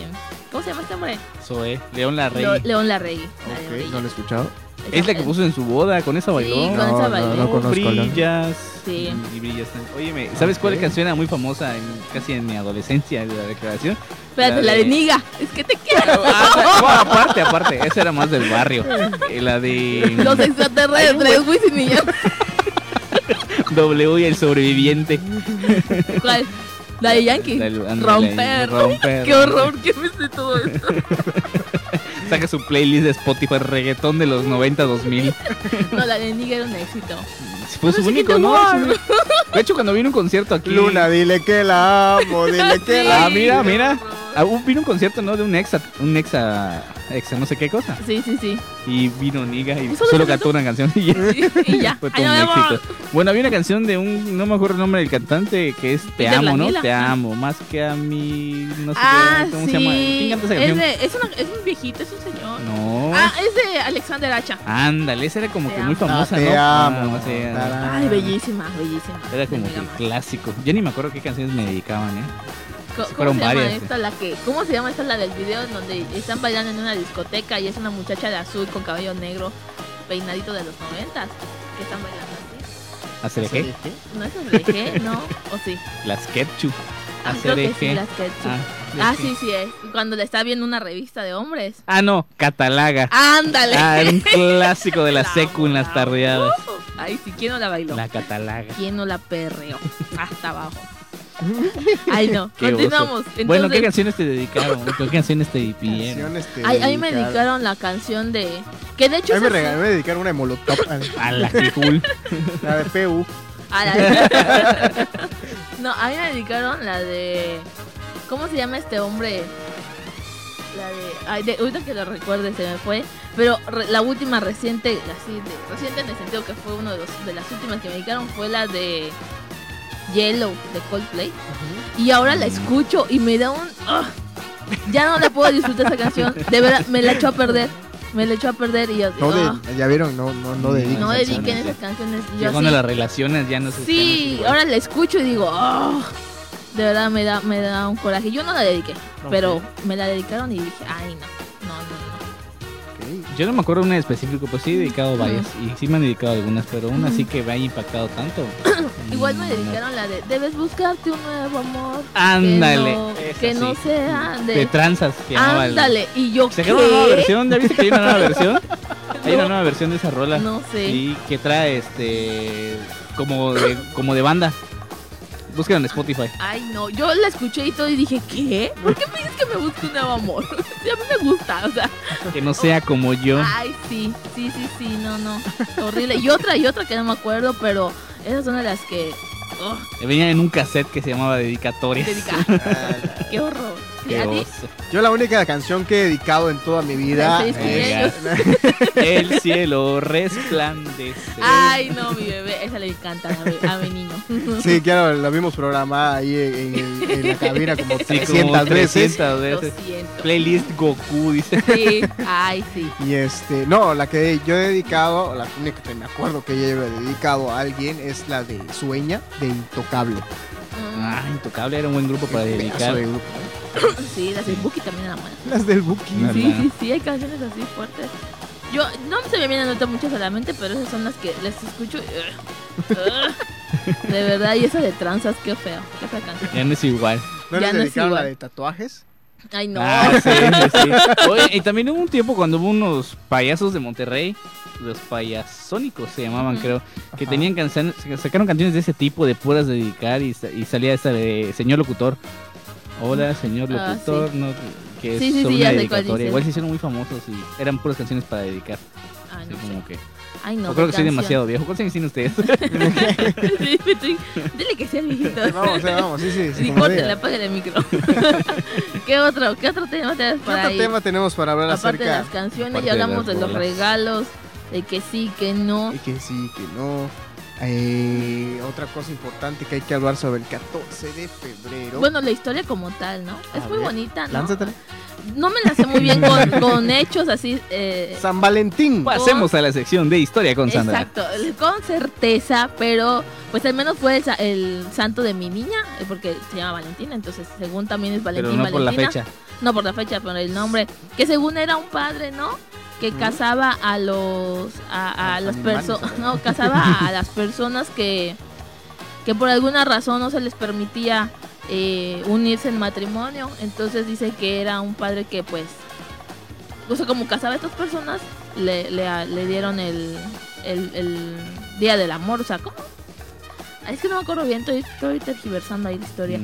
Speaker 5: ¿Cómo se llama este hombre?
Speaker 4: Zoe, León la Rey.
Speaker 5: Leo- León Larregui. La de
Speaker 3: Ok,
Speaker 5: Brillas.
Speaker 3: no lo he escuchado.
Speaker 4: Es la que puso en su boda, con esa bailó.
Speaker 5: Sí, con
Speaker 3: No,
Speaker 5: esa
Speaker 3: no,
Speaker 5: bailó.
Speaker 3: no
Speaker 4: brillas.
Speaker 5: Sí.
Speaker 4: Y brillas. Óyeme, ¿sabes cuál
Speaker 3: Ok.
Speaker 4: canción era muy famosa en, casi en mi adolescencia de la declaración?
Speaker 5: Espérate,
Speaker 4: La
Speaker 5: la de
Speaker 4: de-
Speaker 5: Niga. Es que te quiero.
Speaker 4: Ah, no, aparte, aparte, esa era más del barrio. Eh, La de *laughs*
Speaker 5: Los extraterrestres, Wisin y Yandel.
Speaker 4: W y el sobreviviente.
Speaker 5: ¿Cuál? La de Yankee.
Speaker 4: La
Speaker 5: Romper.
Speaker 4: romper.
Speaker 5: Qué horror, ¿qué me sé todo esto? *laughs*
Speaker 4: Saca su playlist de Spotify reggaetón de los 90 2000. *laughs*
Speaker 5: No, la de Niga era un éxito.
Speaker 4: Fue su
Speaker 5: sí
Speaker 4: único,
Speaker 5: te
Speaker 4: ¿no? De hecho, cuando vino un concierto aquí.
Speaker 3: Luna, dile que la amo, dile que
Speaker 5: Sí.
Speaker 3: la
Speaker 4: Ah, mira, mira. Ah, vino un concierto, ¿no? De un exa, un exa, exa no sé qué cosa.
Speaker 5: Sí, sí, sí.
Speaker 4: Y vino Niga y
Speaker 5: ¿Y solo
Speaker 4: cantó una canción y ya.
Speaker 5: Y, y ya. *laughs*
Speaker 4: Fue todo un éxito. Bueno, había una canción de un, no me acuerdo el nombre del cantante, que es Te
Speaker 5: Peter
Speaker 4: amo, ¿no? Te amo, más que a mí, no sé
Speaker 5: Ah,
Speaker 4: qué, ¿cómo
Speaker 5: sí.
Speaker 4: se llama? ¿Quién canta esa
Speaker 5: es,
Speaker 4: canción?
Speaker 5: de, es, una- es un viejito, es un señor.
Speaker 4: No.
Speaker 5: Ah, es de Alexander Hacha.
Speaker 4: Ándale, esa era como
Speaker 5: Te
Speaker 4: que muy
Speaker 5: amo.
Speaker 4: famosa,
Speaker 3: Ah, te
Speaker 4: ¿no?
Speaker 3: amo.
Speaker 4: Ah, sí, ah,
Speaker 3: Tarán.
Speaker 5: Ay, bellísima, bellísima.
Speaker 4: Era como que el clásico. Yo ni me acuerdo qué canciones me dedicaban, ¿eh?
Speaker 5: ¿Cómo
Speaker 4: fueron
Speaker 5: se llama
Speaker 4: varias,
Speaker 5: esta? La que, ¿Cómo se llama esta? La del video en donde están bailando en una discoteca y es una muchacha de azul con cabello negro, peinadito de los noventas, que están bailando así.
Speaker 4: ¿Hacer qué?
Speaker 5: ¿No es Leje? ¿No? ¿O sí?
Speaker 4: Las Ketchup.
Speaker 5: Ah,
Speaker 4: Hacer
Speaker 5: creo que sí,
Speaker 4: qué?
Speaker 5: las Ketchup.
Speaker 4: Ah,
Speaker 5: Ah,
Speaker 4: sí.
Speaker 5: sí, sí es. Cuando le está viendo una revista de hombres.
Speaker 4: Ah, no, Catalaga.
Speaker 5: ¡Ándale!
Speaker 4: Ah, un *laughs* clásico de la
Speaker 5: La
Speaker 4: secu en las tardeadas.
Speaker 5: Ay, sí, ¿quién no la bailó?
Speaker 4: La Catalaga.
Speaker 5: ¿Quién no la perreó? *laughs* Hasta abajo. Ay, no.
Speaker 4: Qué.
Speaker 5: Continuamos. Entonces,
Speaker 4: Bueno, ¿qué canciones te dedicaron? *laughs* ¿Qué canciones te pidieron?
Speaker 5: Ay, a mí me
Speaker 3: dedicaron.
Speaker 5: la canción de... Que de hecho...
Speaker 3: A mí me, regaló- me dedicaron una de Molotov, *laughs*
Speaker 4: A la que cool.
Speaker 3: la de PU.
Speaker 5: A la- no, a mí me dedicaron la de. ¿Cómo se llama este hombre? La de. Ay, de, ahorita que lo recuerde se me fue. Pero re- la última reciente, así de, reciente en el sentido que fue uno de, los, de las últimas que me dedicaron fue la de Yellow de Coldplay. Y ahora la escucho y me da un. Ya no la puedo disfrutar esa canción. De verdad, me la echó a perder. Me la echó a perder y yo.
Speaker 3: No de- ya vieron, no, no, no dediquen
Speaker 5: no dediquen esas canciones. Yo
Speaker 4: cuando las relaciones ya no se
Speaker 5: Sí, ahora la escucho y digo, de verdad me da, me da un coraje. Yo no la dediqué, pero me la dedicaron y dije, ay no, no, no,
Speaker 3: Ok.
Speaker 4: Yo no me acuerdo una en específico, pues sí he dedicado varias. Y sí me han dedicado algunas, pero una sí que me haya impactado tanto.
Speaker 5: no. *coughs* Igual me
Speaker 4: mm,
Speaker 5: dedicaron la de, debes buscarte un nuevo amor.
Speaker 4: Ándale.
Speaker 5: Que no, que no sea
Speaker 4: De
Speaker 5: de...
Speaker 4: tranzas. que llamaba el-
Speaker 5: Ándale, y yo,
Speaker 4: Se creó una nueva
Speaker 5: ¿qué?
Speaker 4: versión, ¿ya viste que hay una nueva *laughs* versión? Hay una
Speaker 5: No.
Speaker 4: nueva versión de esa rola.
Speaker 5: No sé.
Speaker 4: Y que trae este como de, como de banda. Búsquenlo en Spotify.
Speaker 5: Ay, no, yo la escuché y todo y dije, ¿qué? ¿Por qué me dices que me busque un nuevo amor? *laughs* Sí, a mí me gusta, o sea,
Speaker 4: Que no sea como yo.
Speaker 5: ay, sí, sí, sí, sí, no, no, horrible. Y otra, y otra que no me acuerdo, pero esas son de las que, oh,
Speaker 4: Venía en un cassette que se llamaba Dedicatorias.
Speaker 5: dedica. *laughs* *laughs* Qué horror.
Speaker 3: Yo la única canción que he dedicado en toda mi vida es- *laughs*
Speaker 4: El cielo resplandece.
Speaker 5: Ay, no, mi bebé, esa le encanta a mi, a mi niño.
Speaker 3: Sí, claro, la vimos programada ahí en, en el- en la cabina como
Speaker 4: Sí,
Speaker 3: 300
Speaker 4: como
Speaker 3: veces.
Speaker 4: 300
Speaker 5: Lo
Speaker 4: veces.
Speaker 5: siento.
Speaker 4: Playlist Goku, dice.
Speaker 5: Sí, ay, sí.
Speaker 3: Y este, no, la que yo he dedicado, la única que me acuerdo que yo he dedicado a alguien es la de Sueña de Intocable.
Speaker 4: Ah, Intocable era un buen grupo para dedicar.
Speaker 3: de grupo, ¿eh?
Speaker 5: Sí, las de Buki también eran buenas.
Speaker 3: Las del Buki.
Speaker 5: Sí, sí, sí, hay canciones así fuertes. Yo no se me vienen ahorita mucho a la mente, pero esas son las que les escucho. y, ugh, *laughs* ugh. de verdad, y esa de tranzas, qué feo. Qué fea canción.
Speaker 4: Ya no es igual.
Speaker 3: ¿No
Speaker 5: Ya
Speaker 3: les
Speaker 5: no es
Speaker 3: dedicaron la
Speaker 5: igual.
Speaker 3: de tatuajes?
Speaker 5: Ay, no.
Speaker 4: Ah, sí, sí, sí. *laughs* Oye, y también hubo un tiempo cuando hubo unos payasos de Monterrey, los payasónicos se llamaban, creo, que
Speaker 3: Ajá.
Speaker 4: tenían canciones, sacaron canciones de ese tipo, de puras de dedicar, y, sa- y salía esa de Señor Locutor. Hola, señor
Speaker 5: Ah,
Speaker 4: locutor, no, que es
Speaker 5: Sí, sí,
Speaker 4: sobre
Speaker 5: sí,
Speaker 4: una
Speaker 5: ya sé cuál
Speaker 4: dedicatoria. Igual se hicieron muy famosos y eran puras canciones para dedicar. Así
Speaker 5: no
Speaker 4: como
Speaker 5: sé.
Speaker 4: que.
Speaker 5: Ay, no.
Speaker 4: o creo
Speaker 5: qué
Speaker 4: que soy demasiado viejo. ¿Cuántos años tienen ustedes? *laughs*
Speaker 5: Sí. Dile que sea viejito.
Speaker 3: Vamos, vamos, sí, sí. sí
Speaker 5: Y córtale,
Speaker 3: diga.
Speaker 5: apágale el micro. *laughs* ¿Qué otro, ¿Qué otro tema tienes
Speaker 3: ¿Qué
Speaker 5: por
Speaker 3: otro
Speaker 5: ahí?
Speaker 3: tema tenemos para hablar
Speaker 5: Aparte de
Speaker 3: acerca?
Speaker 5: las canciones,
Speaker 4: Aparte
Speaker 5: ya
Speaker 4: de
Speaker 5: hablamos de,
Speaker 4: las
Speaker 5: los regalos, de que sí, que no.
Speaker 3: Y que sí, que no. Eh, otra cosa importante que hay que hablar sobre el 14 de febrero.
Speaker 5: Bueno, la historia como tal, ¿no? Es
Speaker 3: A
Speaker 5: muy
Speaker 3: ver,
Speaker 5: bonita, ¿no?
Speaker 3: Lánzatela.
Speaker 5: No me la sé muy bien con, *laughs* con hechos así. Eh,
Speaker 3: San Valentín.
Speaker 4: Pasemos a la sección de historia con Sandra.
Speaker 5: Exacto, con certeza, pero pues al menos fue el, sa- el santo de mi niña, eh, porque se llama Valentina, entonces según también es
Speaker 4: Pero
Speaker 5: Valentín
Speaker 4: no por la
Speaker 5: Valentina.
Speaker 4: fecha.
Speaker 5: No por la fecha, por el nombre, que según era un padre, ¿no? Que
Speaker 3: Ujú.
Speaker 5: casaba a los a, a
Speaker 3: los
Speaker 5: las personas,
Speaker 3: ¿o
Speaker 5: no, casaba a *laughs* las personas que que por alguna razón no se les permitía eh, unirse en matrimonio, entonces dice que era un padre que pues o sea, como casaba a estas personas, le, le, le dieron el, el, el día del amor, o sea, ¿cómo? Ah, Es que no me acuerdo bien, estoy, estoy tergiversando ahí la historia.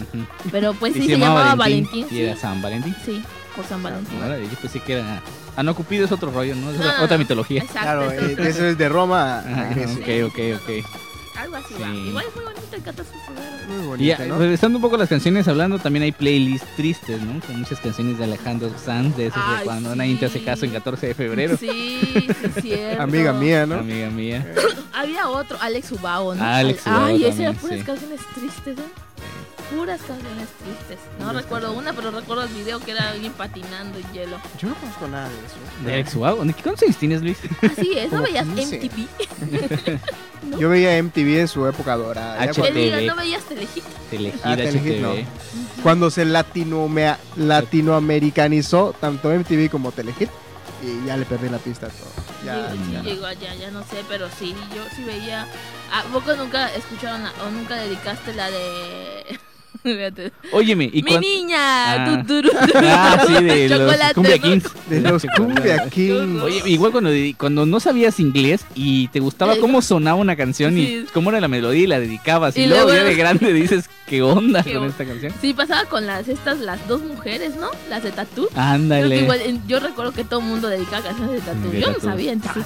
Speaker 5: Pero pues sí, se, llamaba Valentín.
Speaker 4: Y
Speaker 5: sí,
Speaker 4: era San Valentín.
Speaker 5: sí, por San Valentín.
Speaker 4: Ahora, yo pensé que era. Ah, no, Cupido es otro rollo, ¿no? Es
Speaker 5: No,
Speaker 4: otra, mitología.
Speaker 5: Exacto,
Speaker 3: Claro,
Speaker 5: eso
Speaker 3: eh,
Speaker 5: es-
Speaker 3: eso es de Roma
Speaker 4: ok, ok, ok.
Speaker 5: algo así
Speaker 4: Sí.
Speaker 5: va. Igual es muy bonito el 14 de febrero.
Speaker 3: Muy
Speaker 4: Y ya,
Speaker 3: bonita, ¿no?
Speaker 4: regresando un poco a las canciones, hablando, también hay playlists tristes, ¿no? Con muchas canciones de Alejandro Sanz, de esos de
Speaker 5: Ay,
Speaker 4: cuando
Speaker 5: sí.
Speaker 4: nadie te hace caso en 14 de febrero.
Speaker 5: Sí, sí, cierto. *laughs*
Speaker 3: Amiga mía, ¿no?
Speaker 4: Amiga mía.
Speaker 5: Había otro, Alex Ubago, ¿no?
Speaker 4: Alex
Speaker 5: Al-
Speaker 4: Ubago
Speaker 5: Ay, ese
Speaker 4: también,
Speaker 5: era puras
Speaker 4: sí.
Speaker 5: canciones tristes, ¿eh? Puras canciones tristes. No recuerdo una, pero recuerdo el video que era alguien patinando en hielo.
Speaker 3: Yo no conozco nada de eso.
Speaker 4: De Alex Ubago. ¿De qué años tienes, Luis?
Speaker 5: Así es, ¿no veías
Speaker 3: 15.
Speaker 5: MTV? *laughs*
Speaker 3: Yo veía MTV en su época dorada. ya
Speaker 4: HT.
Speaker 3: cuando,
Speaker 5: Te digo,
Speaker 4: TV.
Speaker 5: ¿no veías Telehit?
Speaker 4: Telehit,
Speaker 3: Ah, Telehit,
Speaker 4: HTV.
Speaker 3: no. cuando se latinoamea- latinoamericanizó tanto MTV como Telehit. Y ya le perdí la pista a todo. Ya,
Speaker 5: Sí, sí,
Speaker 4: ya.
Speaker 5: llegó allá, ya no sé, pero sí, yo sí veía. ¿A poco nunca escucharon la- o nunca dedicaste la de. *laughs*
Speaker 4: Óyeme, y
Speaker 5: Mi
Speaker 4: cuan-
Speaker 5: niña,
Speaker 4: Ah.
Speaker 5: tu, *laughs*
Speaker 4: Ah, sí, de los
Speaker 5: Chocolate,
Speaker 4: Cumbia. Kings.
Speaker 3: de los Cumbia Kings.
Speaker 4: Oye, igual cuando, cuando no sabías inglés y te gustaba cómo sonaba una canción
Speaker 5: sí.
Speaker 4: y cómo era la melodía y la dedicabas y,
Speaker 5: Y
Speaker 4: luego
Speaker 5: luego-
Speaker 4: ya de grande *laughs* dices, ¿qué onda
Speaker 5: Qué
Speaker 4: con
Speaker 5: on-
Speaker 4: esta canción?
Speaker 5: Sí, pasaba con las estas, las dos mujeres, ¿no? Las de Tatú.
Speaker 4: Ándale.
Speaker 5: yo recuerdo que todo el mundo dedicaba canciones de Tatú. Yo no
Speaker 4: Tatú.
Speaker 5: sabía, entonces.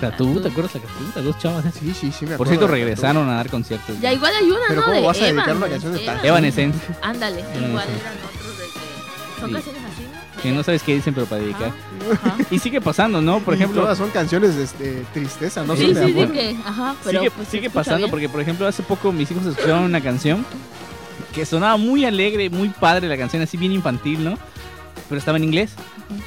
Speaker 4: Tatú, ¿te acuerdas la Tatú? Las dos chavas. ¿eh?
Speaker 3: Sí, sí, sí, me
Speaker 4: Por cierto, regresaron a dar conciertos.
Speaker 5: Ya igual hay una,
Speaker 3: Pero
Speaker 5: ¿no?
Speaker 3: ¿cómo
Speaker 5: de
Speaker 3: vas a dedicar
Speaker 5: Evan,
Speaker 3: una canción de
Speaker 5: Evan.
Speaker 3: Tatú?
Speaker 4: Evanescence.
Speaker 5: Ándale, igual eran otros de que. Son
Speaker 4: Sí.
Speaker 5: canciones así, ¿no?
Speaker 4: Que no sabes qué dicen, pero para dedicar.
Speaker 5: Ajá, ajá. *laughs*
Speaker 4: Y sigue pasando, ¿no? Por
Speaker 3: Y
Speaker 4: ejemplo,
Speaker 3: todas son canciones de este, tristeza, no
Speaker 5: sí,
Speaker 3: son de
Speaker 5: sí, sí,
Speaker 3: amor.
Speaker 5: que. Ajá, pero.
Speaker 4: sigue,
Speaker 5: pues,
Speaker 4: sigue pasando
Speaker 5: bien.
Speaker 4: porque, por ejemplo, hace poco mis hijos escucharon una canción que sonaba muy alegre, muy padre la canción, así bien infantil, ¿no? Pero estaba en inglés.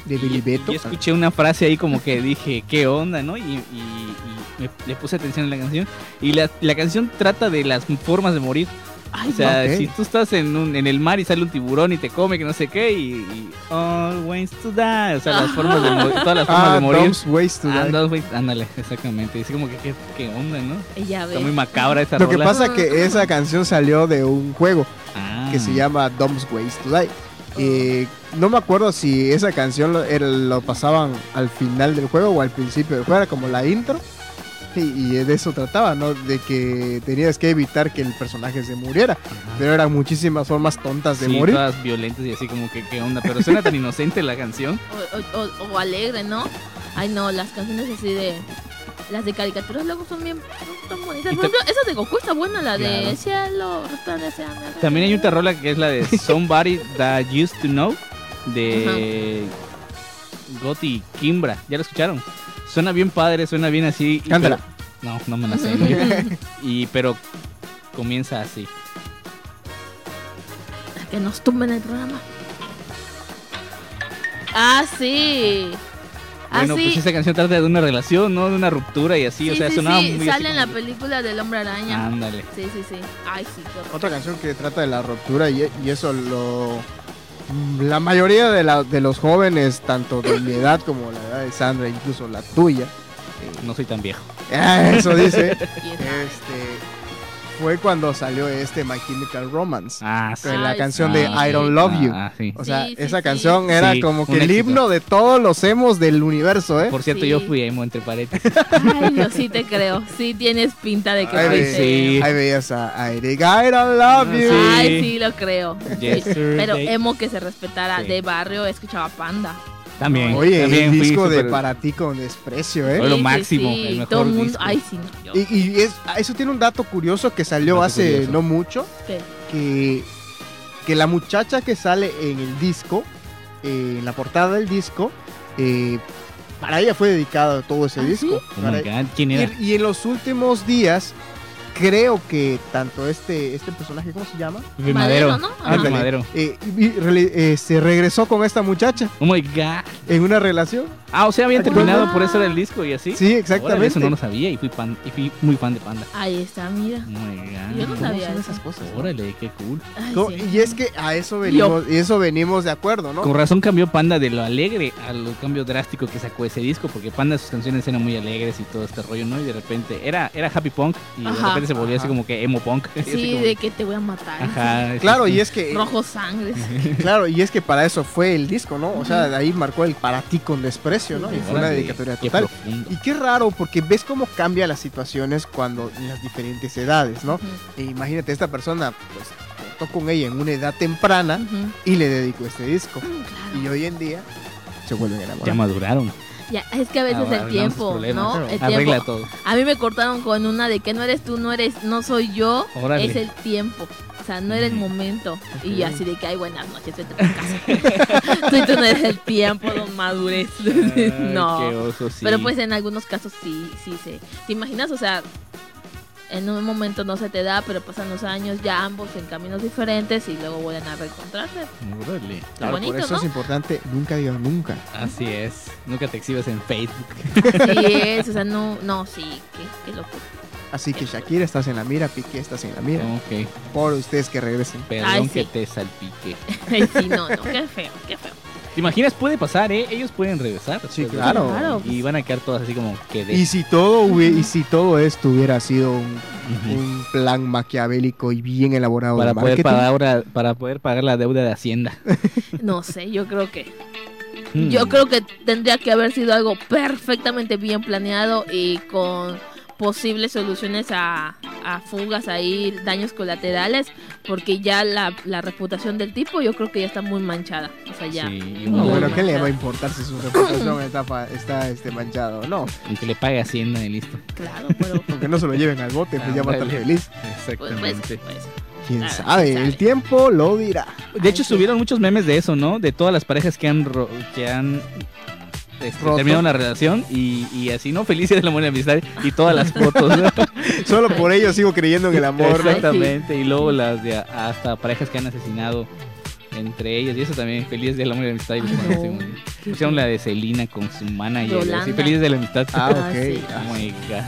Speaker 3: De Billy Beto.
Speaker 4: Yo escuché una frase ahí como que dije, ¿qué onda, no? Y, y- y me- le puse atención a la canción. Y la, la canción trata de las formas de morir.
Speaker 5: Ay,
Speaker 4: O sea, si tú estás en, un, en el mar y sale un tiburón y te come, que no sé qué, y, y always to die. O sea, las formas de morir, todas las *laughs* formas
Speaker 3: Ah,
Speaker 4: de morir.
Speaker 3: Dom's Ways to
Speaker 4: Ah,
Speaker 3: Die.
Speaker 4: güey, ándale, exactamente. Así como que, ¿qué, qué onda, no?
Speaker 5: Ya
Speaker 4: Está muy macabra esa
Speaker 3: Lo que pasa que esa canción salió de un juego
Speaker 4: Ah.
Speaker 3: que se llama Dom's Ways to Die. Eh, no me acuerdo si esa canción lo, era- lo pasaban al final del juego o al principio del juego, era como la intro. Y, y de eso trataba, ¿no? De que tenías que evitar que el personaje se muriera. Pero eran muchísimas formas tontas de
Speaker 4: Sí,
Speaker 3: morir.
Speaker 4: todas violentas y así como que qué onda, pero suena tan inocente la canción. *laughs*
Speaker 5: O, o- o- o alegre, ¿no? Ay, no, las canciones así de. Las de caricaturas luego son bien son bonitas. Por ejemplo, esa de Goku está buena, la de
Speaker 4: Claro.
Speaker 5: Cielo, resplandeciendo.
Speaker 4: También hay otra rola que es la de *laughs* Somebody That Used to Know de Gotti Kimbra. ¿Ya lo escucharon? Suena bien padre, suena bien así. y-
Speaker 3: Cántala.
Speaker 4: pero- No, no me la sé. *laughs* y pero comienza así.
Speaker 5: que nos tumben el programa. Ah, sí.
Speaker 4: Bueno,
Speaker 5: así.
Speaker 4: pues esa canción trata de una relación, ¿no? De una ruptura y así,
Speaker 5: sí,
Speaker 4: o sea,
Speaker 5: sí,
Speaker 4: sonaba
Speaker 5: sí,
Speaker 4: muy
Speaker 5: sale en la película del Hombre Araña.
Speaker 4: Ándale.
Speaker 5: Sí, sí, sí. Ay, sí.
Speaker 3: Otra canción que trata de la ruptura y, y eso lo... La mayoría de, la- de los jóvenes, tanto de mi edad como la edad de Sandra, incluso la tuya, eh,
Speaker 4: No soy tan viejo.
Speaker 3: eso dice, *laughs* este, fue cuando salió este My Chemical Romance.
Speaker 4: Ah, sí.
Speaker 3: con la
Speaker 5: Ay,
Speaker 3: canción
Speaker 5: sí.
Speaker 3: de I Don't Love You.
Speaker 4: Ah, sí.
Speaker 3: O sea,
Speaker 5: Sí, sí,
Speaker 3: esa
Speaker 5: sí.
Speaker 3: canción era como que el
Speaker 4: éxito.
Speaker 3: himno de todos los emos del universo, ¿eh?
Speaker 4: Por cierto,
Speaker 5: Sí.
Speaker 4: yo fui emo entre paréntesis. *laughs*
Speaker 5: Ay, yo sí te creo. Sí tienes pinta de que
Speaker 3: Ay,
Speaker 5: fuiste.
Speaker 4: sí.
Speaker 3: Ahí veías a Eric, I don't love you.
Speaker 4: Sí.
Speaker 5: Ay, sí, lo creo.
Speaker 4: Yesterday.
Speaker 5: Pero emo que se respetara
Speaker 4: Sí.
Speaker 5: de barrio escuchaba Panda.
Speaker 4: También.
Speaker 3: Oye,
Speaker 4: también
Speaker 3: el disco de Para ti con desprecio, ¿eh?
Speaker 4: Fue lo
Speaker 5: Sí, sí,
Speaker 4: máximo,
Speaker 5: sí,
Speaker 4: el mejor
Speaker 5: todo el mundo.
Speaker 4: disco.
Speaker 5: Ay, sí, no, yo.
Speaker 3: Y, y es, eso tiene un dato curioso que salió hace
Speaker 4: curioso.
Speaker 3: no mucho,
Speaker 5: ¿Qué?
Speaker 3: que, que la muchacha que sale en el disco, eh, en la portada del disco, eh, para ella fue dedicado todo ese
Speaker 5: ¿Ah,
Speaker 3: disco.
Speaker 4: Oh
Speaker 3: Para-
Speaker 4: my God, ¿Quién era?
Speaker 3: y, y en los últimos días, creo que tanto este, este personaje, ¿cómo se llama?
Speaker 5: Madero,
Speaker 4: Madero.
Speaker 5: ¿no?
Speaker 4: Ah. Madero.
Speaker 3: Eh, y- eh, se regresó con esta muchacha
Speaker 4: Oh my God.
Speaker 3: en una relación.
Speaker 4: Ah, o sea, habían
Speaker 3: Wow.
Speaker 4: terminado por eso del disco y así.
Speaker 3: Sí,
Speaker 4: Órale,
Speaker 3: exactamente.
Speaker 4: eso no lo sabía y fui, pan, y fui muy fan de Panda.
Speaker 5: Ahí está, mira.
Speaker 4: Oh my God.
Speaker 5: Yo no
Speaker 3: ¿Cómo
Speaker 5: sabía eso.
Speaker 3: esas cosas?
Speaker 4: Órale, qué cool.
Speaker 5: Ay,
Speaker 3: Co-
Speaker 5: sí.
Speaker 3: Y es que a eso venimos, y eso venimos de acuerdo, ¿no?
Speaker 4: Con razón cambió Panda de lo alegre a lo cambio drástico que sacó ese disco, porque Panda sus canciones eran muy alegres y todo este rollo, ¿no? Y de repente era, era happy punk y de
Speaker 5: Ajá.
Speaker 4: repente se volvió así como que emo punk.
Speaker 5: Sí, *laughs*
Speaker 4: como-
Speaker 5: de que te voy a matar.
Speaker 4: Ajá. sí,
Speaker 3: Claro, y es que
Speaker 5: Rojo sangre. *laughs*
Speaker 3: claro, y es que para eso fue el disco, ¿no? O sea, de ahí marcó el para ti con desprecio, ¿no? Y fue una dedicatoria total. Y qué raro, porque ves cómo cambian las situaciones cuando en las diferentes edades, ¿no? E imagínate, esta persona, pues, con ella en una edad temprana y le dedicó este disco.
Speaker 5: Claro.
Speaker 3: Y hoy en día se vuelven a enamorar.
Speaker 4: Ya maduraron.
Speaker 5: Ya, es que a veces
Speaker 4: Ah,
Speaker 5: el tiempo,
Speaker 4: problemas.
Speaker 5: ¿no? El
Speaker 4: Arregla
Speaker 5: tiempo.
Speaker 4: todo.
Speaker 5: A mí me cortaron con una de que no eres tú, no eres, no soy yo,
Speaker 4: Órale.
Speaker 5: es el tiempo. O sea, no era el momento. Y así de que, ay, buenas noches, vete a tu casa. *laughs* tú, y tú no eres el tiempo, don madurez. *laughs*
Speaker 4: Ay,
Speaker 5: no.
Speaker 4: qué oso, sí.
Speaker 5: Pero pues en algunos casos sí, sí se. ¿Te imaginas? O sea, en un momento no se te da, pero pasan los años, ya ambos en caminos diferentes y luego vuelven a reencontrarse.
Speaker 4: Órale.
Speaker 3: Claro,
Speaker 5: bonito,
Speaker 3: por eso
Speaker 5: ¿no?
Speaker 3: es importante, nunca digan nunca.
Speaker 4: Así es. Nunca te exhibes en Facebook.
Speaker 5: Así es, o sea, no, no, sí, qué, qué locura.
Speaker 3: Así que Shakira estás en la mira, Piqué estás en la mira.
Speaker 4: Ok.
Speaker 3: Por ustedes que regresen.
Speaker 4: Perdón
Speaker 5: Ay,
Speaker 4: que te salpique. *laughs*
Speaker 5: Ay, sí, no, no, qué feo, qué feo.
Speaker 4: ¿Te imaginas? Puede pasar, ¿eh? Ellos pueden regresar.
Speaker 3: Sí,
Speaker 4: de
Speaker 3: claro.
Speaker 4: Y van a quedar todas así como que de...
Speaker 3: Y si todo y si todo esto hubiera sido un, plan maquiavélico y bien elaborado
Speaker 4: para
Speaker 3: de
Speaker 4: poder pagar ahora- para poder pagar la deuda de Hacienda. *laughs*
Speaker 5: No sé, yo creo que. Yo creo que tendría que haber sido algo perfectamente bien planeado y con posibles soluciones a, a fugas ahí, daños colaterales, porque ya la, la reputación del tipo yo creo que ya está muy manchada. O sea, ya.
Speaker 4: Sí,
Speaker 3: No, bueno, ¿qué le va a importar si su reputación *laughs* está, está este, manchado? No,
Speaker 4: y que le pague Hacienda y listo.
Speaker 5: Claro, pero. *laughs*
Speaker 3: aunque no se lo lleven al bote, pues ya va a estar feliz.
Speaker 5: Pues, pues,
Speaker 4: Exactamente.
Speaker 5: pues,
Speaker 3: ¿Quién
Speaker 5: Claro,
Speaker 3: sabe?
Speaker 5: quién sabe.
Speaker 3: El tiempo lo dirá.
Speaker 4: De hecho,
Speaker 5: sí.
Speaker 4: subieron muchos memes de eso, ¿no? De todas las parejas que han ro- que han este,
Speaker 3: Roto.
Speaker 4: terminado una relación y, y así, ¿no? Felices de la buena amistad y todas las fotos. ¿no? *laughs*
Speaker 3: Solo por ello sigo creyendo en el amor. ¿no?
Speaker 4: Exactamente. Y luego las de hasta parejas que han asesinado entre ellas y eso también. Felices de la buena amistad y
Speaker 5: no.
Speaker 4: conocimos.
Speaker 5: qué
Speaker 4: Pusieron la de Selena con su manager. Así, felices de la amistad.
Speaker 3: Ah,
Speaker 5: Ah,
Speaker 3: ok.
Speaker 5: sí.
Speaker 3: Ah,
Speaker 4: Oh my God.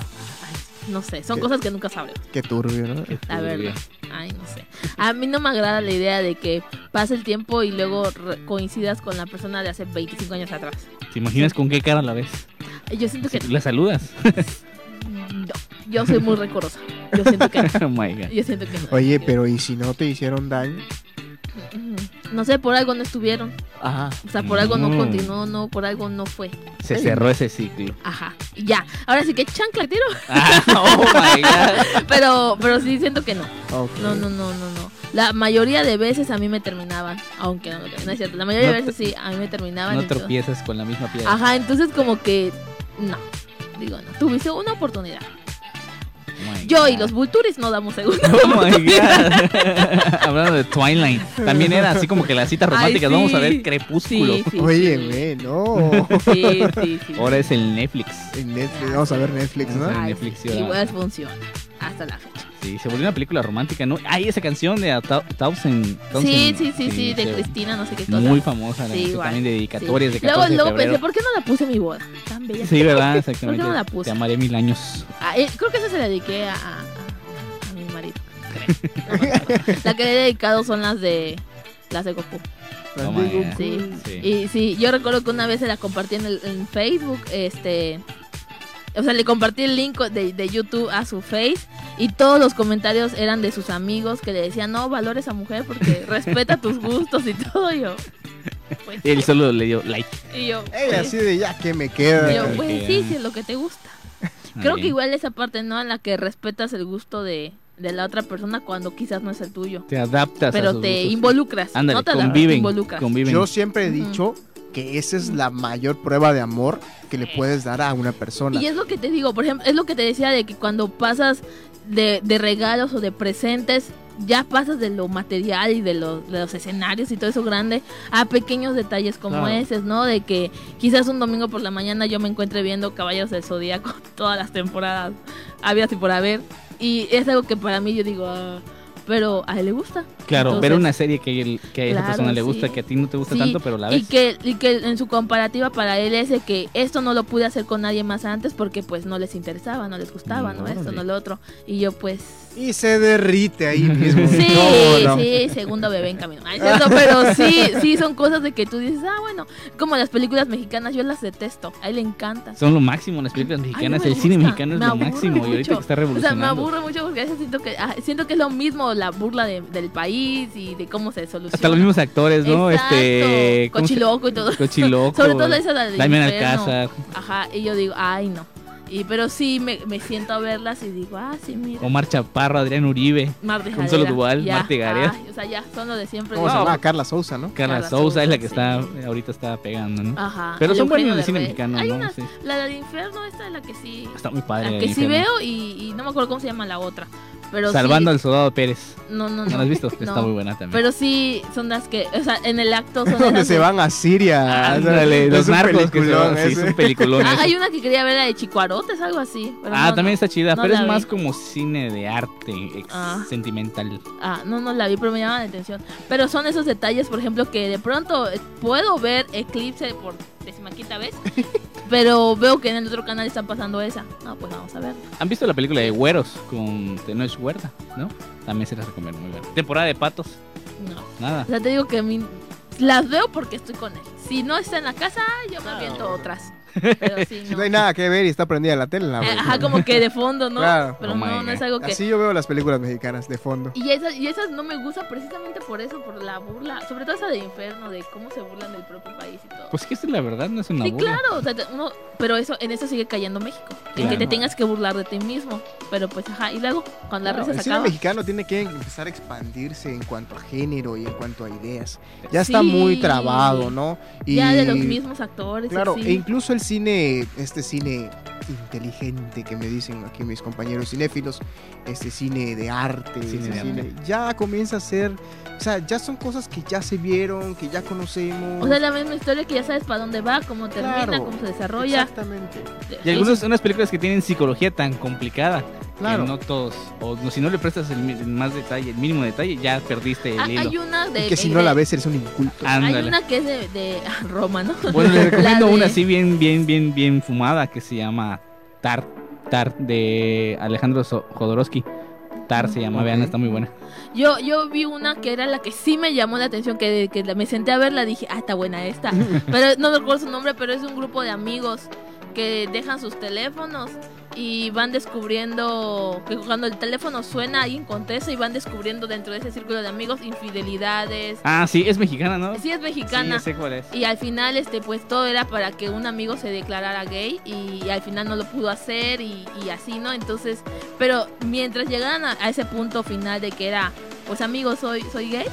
Speaker 5: No sé, son
Speaker 3: ¿Qué?
Speaker 5: cosas que nunca sabremos.
Speaker 3: qué turbio, ¿no?
Speaker 4: Qué
Speaker 5: La
Speaker 4: turbio.
Speaker 5: verdad. Ay, no sé. A mí no me agrada la idea de que pase el tiempo y luego coincidas con la persona de hace 25 años atrás.
Speaker 4: ¿Te imaginas con qué cara la ves?
Speaker 5: Yo siento que
Speaker 4: ¿La saludas?
Speaker 5: no. Yo soy muy recorosa. Yo siento que no. *laughs*
Speaker 4: oh my God.
Speaker 5: Yo siento que no.
Speaker 3: Oye, pero ¿y si no te hicieron daño?
Speaker 5: No sé, por algo no estuvieron.
Speaker 3: Ajá.
Speaker 5: O sea, por algo no
Speaker 4: Mm.
Speaker 5: continuó, no, por algo no fue.
Speaker 4: Se cerró ese ciclo.
Speaker 5: Ajá, y ya. Ahora sí que chancla tiro,
Speaker 4: Ah, *laughs* oh my god. *laughs*
Speaker 5: pero, pero sí siento que no.
Speaker 3: Ok.
Speaker 5: No, no, no, no, no. La mayoría de veces a mí me terminaban, aunque no, no es cierto. La mayoría
Speaker 4: No
Speaker 5: de veces sí, a mí me terminaban.
Speaker 4: No tropiezas con la misma piedra.
Speaker 5: Ajá, entonces como que no. Digo, no. Tuviste una oportunidad.
Speaker 4: Oh
Speaker 5: Yo y los Vulturis no damos segunda. *laughs*
Speaker 4: Oh my god. *laughs* Hablando de Twilight. También era así como que las citas románticas.
Speaker 5: sí.
Speaker 4: Vamos a ver Crepúsculo.
Speaker 5: Sí, sí,
Speaker 3: Oye, güey, no.
Speaker 5: Sí, sí, sí.
Speaker 4: Ahora es el Netflix.
Speaker 3: En Netflix, vamos a ver Netflix, ¿no?
Speaker 5: Ay,
Speaker 4: Netflix,
Speaker 5: igual funciona. Hasta la fecha.
Speaker 4: Sí, se volvió una película romántica, ¿no? Ay, esa canción de A Thousand.
Speaker 5: Sí, sí, sí, sí, de Cristina, no sé qué cosa.
Speaker 4: Muy famosa, la
Speaker 5: Sí,
Speaker 4: canción
Speaker 5: igual.
Speaker 4: también de dedicatorias
Speaker 5: Sí.
Speaker 4: de
Speaker 5: Luego,
Speaker 4: 14 de
Speaker 5: luego pensé, ¿por qué no la puse en mi boda? Tan bella.
Speaker 4: Sí, ¿verdad? *laughs*
Speaker 5: ¿Por qué
Speaker 4: Exactamente.
Speaker 5: no la puse?
Speaker 4: Te amaré mil años.
Speaker 5: Ah, eh, creo que esa se la dediqué a, a, a mi marido. *laughs* la que le he dedicado son las de las de Goku.
Speaker 4: Oh.
Speaker 5: Sí.
Speaker 4: Sí.
Speaker 5: Y sí, yo recuerdo que una vez se la compartí en, el, en Facebook, este... O sea, le compartí el link de, de YouTube a su Face y todos los comentarios eran de sus amigos que le decían, no, valores a mujer porque *laughs* respeta tus gustos y todo. Y yo, pues,
Speaker 4: Y él solo le dio like.
Speaker 5: y yo,
Speaker 3: Ey,
Speaker 5: pues,
Speaker 3: así de ya que me
Speaker 5: y
Speaker 3: queda.
Speaker 5: yo,
Speaker 4: Ok,
Speaker 5: pues sí, sí, es lo que te gusta. Creo que igual esa parte, ¿no? En la que respetas el gusto de, de la otra persona cuando quizás no es el tuyo.
Speaker 4: Te adaptas. a
Speaker 5: Pero
Speaker 4: sus
Speaker 5: te
Speaker 4: gustos.
Speaker 5: involucras.
Speaker 4: Ándale,
Speaker 5: no te adaptas, te
Speaker 4: conviven.
Speaker 5: involucras.
Speaker 4: conviven.
Speaker 3: Yo siempre he dicho que esa es la mayor prueba de amor que le puedes dar a una persona.
Speaker 5: Y es lo que te digo, por ejemplo, es lo que te decía de que cuando pasas de, de regalos o de presentes, ya pasas de lo material y de, lo- de los escenarios y todo eso grande a pequeños detalles como
Speaker 3: Claro.
Speaker 5: ese, ¿no? De que quizás un domingo por la mañana yo me encuentre viendo Caballos del Zodíaco *laughs* todas las temporadas habidas y por haber. Y es algo que para mí yo digo, ah, pero a él le gusta.
Speaker 4: Claro, ver
Speaker 5: Entonces,
Speaker 4: una serie que, él- que a esa
Speaker 5: Claro,
Speaker 4: persona le gusta,
Speaker 5: sí.
Speaker 4: que a ti no te gusta
Speaker 5: Sí,
Speaker 4: tanto, pero la
Speaker 5: Y
Speaker 4: ves.
Speaker 5: que, y que en su comparativa para él es de que esto no lo pude hacer con nadie más antes porque pues no les interesaba, no les gustaba, ¿no? Esto,
Speaker 4: Órale.
Speaker 5: no lo otro. Y yo pues...
Speaker 3: Y se derrite ahí mismo.
Speaker 5: Sí,
Speaker 3: ¿Cómo no?
Speaker 5: sí, segundo bebé en camino. Ay, cierto, pero sí, sí son cosas de que tú dices, ah, bueno, como las películas mexicanas, yo las detesto, a él le encantan.
Speaker 4: Son lo máximo las películas
Speaker 5: Ay, no
Speaker 4: mexicanas.
Speaker 5: me
Speaker 4: el cine mexicano es
Speaker 5: me
Speaker 4: lo
Speaker 5: aburre
Speaker 4: máximo. Y ahorita
Speaker 5: mucho.
Speaker 4: que está
Speaker 5: O sea, me
Speaker 4: revolucionando.
Speaker 5: aburre mucho porque a veces siento que, ah, siento que es lo mismo la burla de- del país y de cómo se soluciona.
Speaker 4: Hasta los mismos actores, ¿no?
Speaker 5: Exacto,
Speaker 4: Este. ¿cómo se-
Speaker 5: Cochiloco y todo.
Speaker 4: Cochiloco. *laughs*
Speaker 5: Sobre todo esa de
Speaker 4: Damián. Alcázar.
Speaker 5: Ajá, y yo digo, ay, no. Y, pero sí me, me siento a verlas y digo, ah, sí, mira.
Speaker 4: Omar Chaparro, Adrián Uribe.
Speaker 5: Mar de
Speaker 4: Consuelo Duval,
Speaker 5: ya,
Speaker 4: Marta Gareda.
Speaker 5: ay, o sea, ya, son lo de siempre.
Speaker 3: ¿Cómo se
Speaker 5: Digo,
Speaker 3: llama? Carla Sousa, ¿no?
Speaker 4: Carla
Speaker 5: Carla
Speaker 4: Sousa es la
Speaker 5: Sousa,
Speaker 4: que
Speaker 5: sí.
Speaker 4: está. Ahorita está pegando, ¿no?
Speaker 5: Ajá.
Speaker 4: Pero son buenos el cine
Speaker 5: Derbez.
Speaker 4: mexicano,
Speaker 5: Hay
Speaker 4: ¿no?
Speaker 5: una,
Speaker 4: Sí.
Speaker 5: la del infierno, esta es la que sí.
Speaker 4: Está muy padre.
Speaker 5: La que sí
Speaker 4: infierno.
Speaker 5: veo y, y no me acuerdo cómo se llama la otra. Pero
Speaker 4: Salvando
Speaker 5: sí,
Speaker 4: al soldado Pérez.
Speaker 5: No, no,
Speaker 4: ¿No
Speaker 5: no.
Speaker 4: has visto? *laughs* Está
Speaker 5: No.
Speaker 4: muy buena también.
Speaker 5: Pero sí son las que, o sea, en el acto son *laughs*
Speaker 3: Donde se van a Siria.
Speaker 4: Ándale,
Speaker 3: Es
Speaker 4: los narcos que se van, sí, son peliculones.
Speaker 5: Ah, hay una que quería ver la de Chicuarotes, algo así. pero
Speaker 4: Ah,
Speaker 5: no,
Speaker 4: también está chida,
Speaker 5: no
Speaker 4: pero es más como cine de arte, ex-
Speaker 5: Ah.
Speaker 4: sentimental.
Speaker 5: Ah, no, no la vi, pero me llama la atención. Pero son esos detalles, por ejemplo, que de pronto eh, puedo ver Eclipse por decimaquita vez, *laughs* pero veo que en el otro canal están pasando esa. No, pues vamos a ver.
Speaker 4: ¿Han visto la película de Güeros con Tenoch Huerta? ¿No? También se las recomiendo, muy buena. Temporada de patos,
Speaker 5: No.
Speaker 4: nada.
Speaker 5: O sea, te digo que mi- las veo porque estoy con él. Si no está en la casa, yo me aviento otras. Pero sí, *laughs* no.
Speaker 3: no hay nada que ver y está prendida la tele. la
Speaker 5: Eh. Ajá, como que de fondo, ¿no?
Speaker 3: Claro.
Speaker 5: Pero
Speaker 4: Oh
Speaker 5: no, no es algo que...
Speaker 3: Así yo veo las películas mexicanas de fondo.
Speaker 5: Y esas, y esas no me gustan precisamente por eso, por la burla, sobre todo esa de Inferno, de cómo se burlan del propio país y todo.
Speaker 4: Pues que esta es la verdad, no es una
Speaker 5: sí,
Speaker 4: burla.
Speaker 5: claro, o sea, uno, pero eso, en eso sigue cayendo México, en que te
Speaker 4: Claro.
Speaker 5: tengas que burlar de ti mismo, pero pues ajá, y luego, cuando la
Speaker 3: Claro,
Speaker 5: risa
Speaker 3: el
Speaker 5: se
Speaker 3: cine
Speaker 5: acaba.
Speaker 3: mexicano tiene que empezar a expandirse en cuanto a género y en cuanto a ideas. Ya
Speaker 5: Sí.
Speaker 3: está muy trabado, ¿no? Y,
Speaker 5: Ya de los mismos actores.
Speaker 3: Claro,
Speaker 5: sí.
Speaker 3: e incluso el cine, este cine inteligente que me dicen aquí mis compañeros cinéfilos, este cine de arte,
Speaker 4: Cine
Speaker 3: ese
Speaker 4: de
Speaker 3: cine,
Speaker 4: arte.
Speaker 3: ya comienza a ser, o sea, ya son cosas que ya se vieron, que ya conocemos.
Speaker 5: O sea, la misma historia que ya sabes para dónde va, cómo termina,
Speaker 3: Claro,
Speaker 5: cómo se desarrolla.
Speaker 3: Exactamente.
Speaker 4: Y algunas unas películas que tienen psicología tan complicada
Speaker 3: Claro.
Speaker 4: que no todos, o no- si no le prestas el, más detalle, el mínimo detalle, ya perdiste el
Speaker 5: Ah,
Speaker 4: hilo.
Speaker 5: hay una de...
Speaker 3: Y que si
Speaker 5: de-
Speaker 3: no la ves eres un inculto.
Speaker 5: Hay
Speaker 4: Ándale.
Speaker 5: una que es de, de *laughs* Roma, ¿no?
Speaker 4: Bueno, les *laughs* recomiendo
Speaker 5: de-
Speaker 4: una así bien, bien, bien, bien fumada que se llama Tar, Tar de Alejandro So- Jodorowsky. Se llama, vean, está muy buena.
Speaker 5: Yo, yo vi una que era la que sí me llamó la atención, que, que me senté a verla, dije, ah, está buena esta. *laughs* Pero no me recuerdo su nombre, pero es un grupo de amigos que dejan sus teléfonos y van descubriendo que cuando el teléfono suena alguien contesta y van descubriendo dentro de ese círculo de amigos infidelidades.
Speaker 4: Ah, sí, es mexicana, ¿no?
Speaker 5: Sí es
Speaker 4: Sí,
Speaker 5: mexicana.
Speaker 4: ya sé cuál es.
Speaker 5: Y al final, este, pues todo era para que un amigo se declarara gay y, al final no lo pudo hacer y, y así, ¿no? Entonces, pero mientras llegaran a, a ese punto final de que era, pues amigo, soy, soy gay,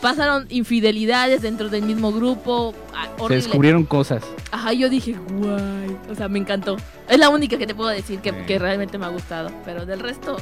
Speaker 5: pasaron infidelidades dentro del mismo grupo, ah,
Speaker 4: Se descubrieron cosas.
Speaker 5: Ajá, yo dije, guay, o sea, me encantó. Es la única que te puedo decir que, realmente me ha gustado, pero del resto,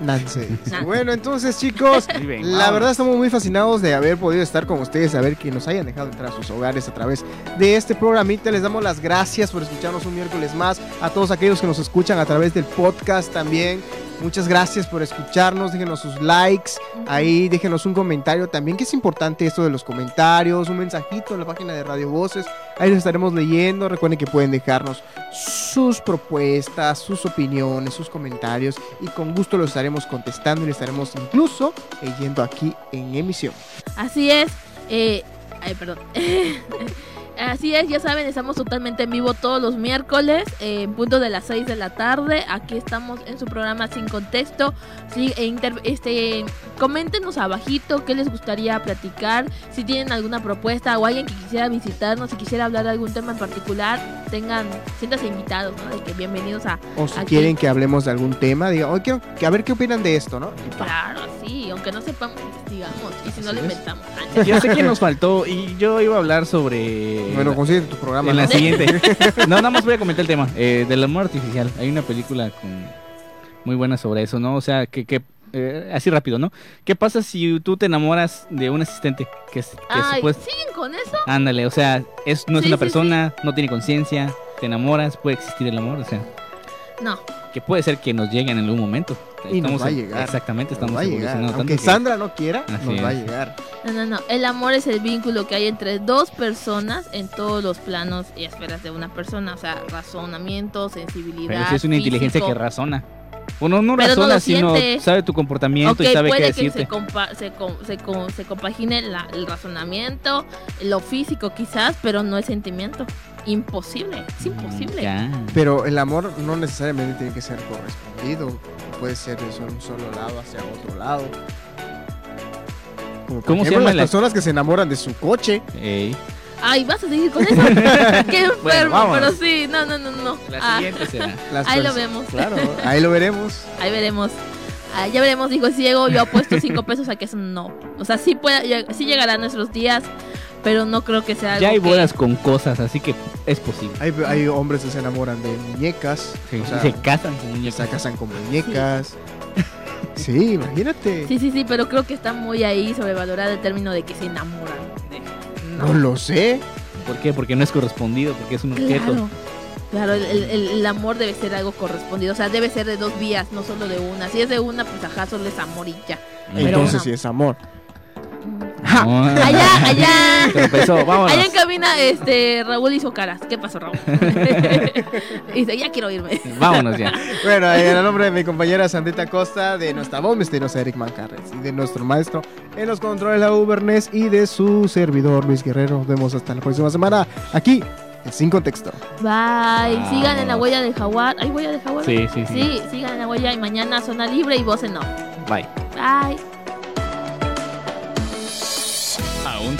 Speaker 3: Nance.
Speaker 5: Nah.
Speaker 3: Bueno, entonces chicos, *laughs* la verdad estamos muy fascinados de haber podido estar con ustedes, saber que nos hayan dejado entrar a sus hogares a través de este programita. Les damos las gracias por escucharnos un miércoles más. A todos aquellos que nos escuchan a través del podcast también. Muchas gracias por escucharnos, déjenos sus likes, ahí déjenos un comentario también, que es importante esto de los comentarios, un mensajito en la página de Radio Voces, ahí los estaremos leyendo, recuerden que pueden dejarnos sus propuestas, sus opiniones, sus comentarios y con gusto los estaremos contestando y les estaremos incluso leyendo aquí en emisión.
Speaker 5: Así es. eh, ay, perdón. *laughs* Así es, ya saben, estamos totalmente en vivo todos los miércoles, eh, en punto de las 6 de la tarde. Aquí estamos en su programa Sin Contexto. Sí, e inter- este, coméntenos abajito qué les gustaría platicar, si tienen alguna propuesta o alguien que quisiera visitarnos, si quisiera hablar de algún tema en particular, tengan, siéntanse invitados, ¿no? De que bienvenidos a...
Speaker 3: O si
Speaker 5: Aquí.
Speaker 3: quieren que hablemos de algún tema, digan, oye, quiero que a ver qué opinan de esto, ¿no?
Speaker 5: Claro, sí, aunque no sepamos, investigamos. Y si no lo inventamos.
Speaker 4: Ya sé que nos faltó y yo iba a hablar sobre...
Speaker 3: Bueno, consigue tu programa.
Speaker 4: en la siguiente. *laughs* No, nada más voy a comentar el tema. eh, del amor artificial. Hay una película con muy buena sobre eso, ¿no? O sea, que, que eh, así rápido, ¿no? ¿Qué pasa si tú te enamoras de un asistente que, es- que
Speaker 5: Ay, ¿siguen con eso?
Speaker 4: Ándale, o sea, es, no es
Speaker 5: Sí,
Speaker 4: una
Speaker 5: sí,
Speaker 4: persona, no tiene conciencia, te enamoras, puede existir el amor, o sea,
Speaker 5: No.
Speaker 4: que puede ser que nos lleguen en algún momento.
Speaker 3: Y nos
Speaker 4: Estamos
Speaker 3: va a llegar.
Speaker 4: Exactamente,
Speaker 3: Nos
Speaker 4: estamos
Speaker 3: va a llegar. Aunque
Speaker 4: tanto que-
Speaker 3: Sandra no quiera,
Speaker 4: Así
Speaker 3: nos va a llegar.
Speaker 5: No, no, no. El amor es el vínculo que hay entre dos personas en todos los planos y esferas de una persona. O sea, razonamiento, sensibilidad.
Speaker 4: Pero si es una inteligencia que razona. Bueno, no
Speaker 5: Pero no
Speaker 4: razona,
Speaker 5: lo
Speaker 4: sino
Speaker 5: siente.
Speaker 4: sabe tu comportamiento y sabe qué
Speaker 5: puede que
Speaker 4: decirte.
Speaker 5: se, compa- se, com- se, com- se compagine la- el razonamiento, lo físico quizás, pero no el sentimiento. Imposible, es imposible.
Speaker 4: Ya.
Speaker 3: Pero el amor no necesariamente tiene que ser correspondido. Puede ser de un solo lado hacia otro lado. Como
Speaker 4: ¿Cómo se
Speaker 3: las
Speaker 4: la-
Speaker 3: personas que se enamoran de su coche?
Speaker 4: Ey.
Speaker 5: Ay, ¿vas a seguir con eso? *laughs* Qué enfermo, pero
Speaker 4: vámonos.
Speaker 5: sí, no, no, no, no.
Speaker 4: La
Speaker 5: Ah,
Speaker 4: siguiente será.
Speaker 3: Las
Speaker 5: ahí lo vemos.
Speaker 3: Claro, *laughs* ahí lo veremos.
Speaker 5: Ahí veremos. Ah, ya veremos, dijo ciego. Yo apuesto cinco pesos a que eso no. O sea, sí, puede, sí llegará a nuestros días, pero no creo que sea algo.
Speaker 4: Ya hay
Speaker 5: que-
Speaker 4: bodas con cosas, así que es posible.
Speaker 3: Hay, hay hombres que se enamoran de muñecas.
Speaker 4: Sí,
Speaker 3: o sea,
Speaker 4: se casan con muñecos.
Speaker 3: se casan con muñecas. *laughs* Sí, imagínate.
Speaker 5: Sí, sí, sí, pero creo que está muy ahí sobrevalorado el término de que se enamoran. de-
Speaker 3: No lo sé.
Speaker 4: ¿Por qué? Porque no es correspondido, porque es un objeto.
Speaker 5: Claro. El, el- el amor debe ser algo correspondido. O sea, debe ser de dos vías, no solo de una. Si es de una, pues ajá, solo es amor y ya.
Speaker 3: Entonces sí es amor.
Speaker 4: No.
Speaker 5: Allá, allá.
Speaker 4: Tropezó, vámonos.
Speaker 5: Allá en cabina, este, Raúl hizo caras. ¿Qué pasó, Raúl? y *laughs* dice, ya quiero irme.
Speaker 4: Vámonos ya.
Speaker 3: Bueno, en el nombre de mi compañera Sandrita Costa, de nuestra voz misteriosa Eric Mancarres y de nuestro maestro en los controles la Uberness y de su servidor Luis Guerrero. Nos vemos hasta la próxima semana aquí en Sin Contexto.
Speaker 5: Bye. Sigan en la huella del jaguar. ¿Hay huella del jaguar?
Speaker 4: Sí, sí, sí.
Speaker 5: Sí, sigan en la huella y mañana zona libre y voz en off.
Speaker 4: Bye.
Speaker 5: Bye.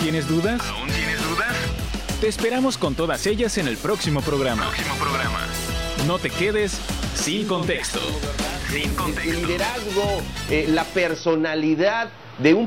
Speaker 1: Tienes dudas?
Speaker 2: ¿Aún tienes dudas?
Speaker 1: Te esperamos con todas ellas en el próximo programa.
Speaker 2: Próximo programa.
Speaker 1: No te quedes sin contexto.
Speaker 2: Sin
Speaker 6: el
Speaker 2: contexto.
Speaker 6: liderazgo, eh, la personalidad de un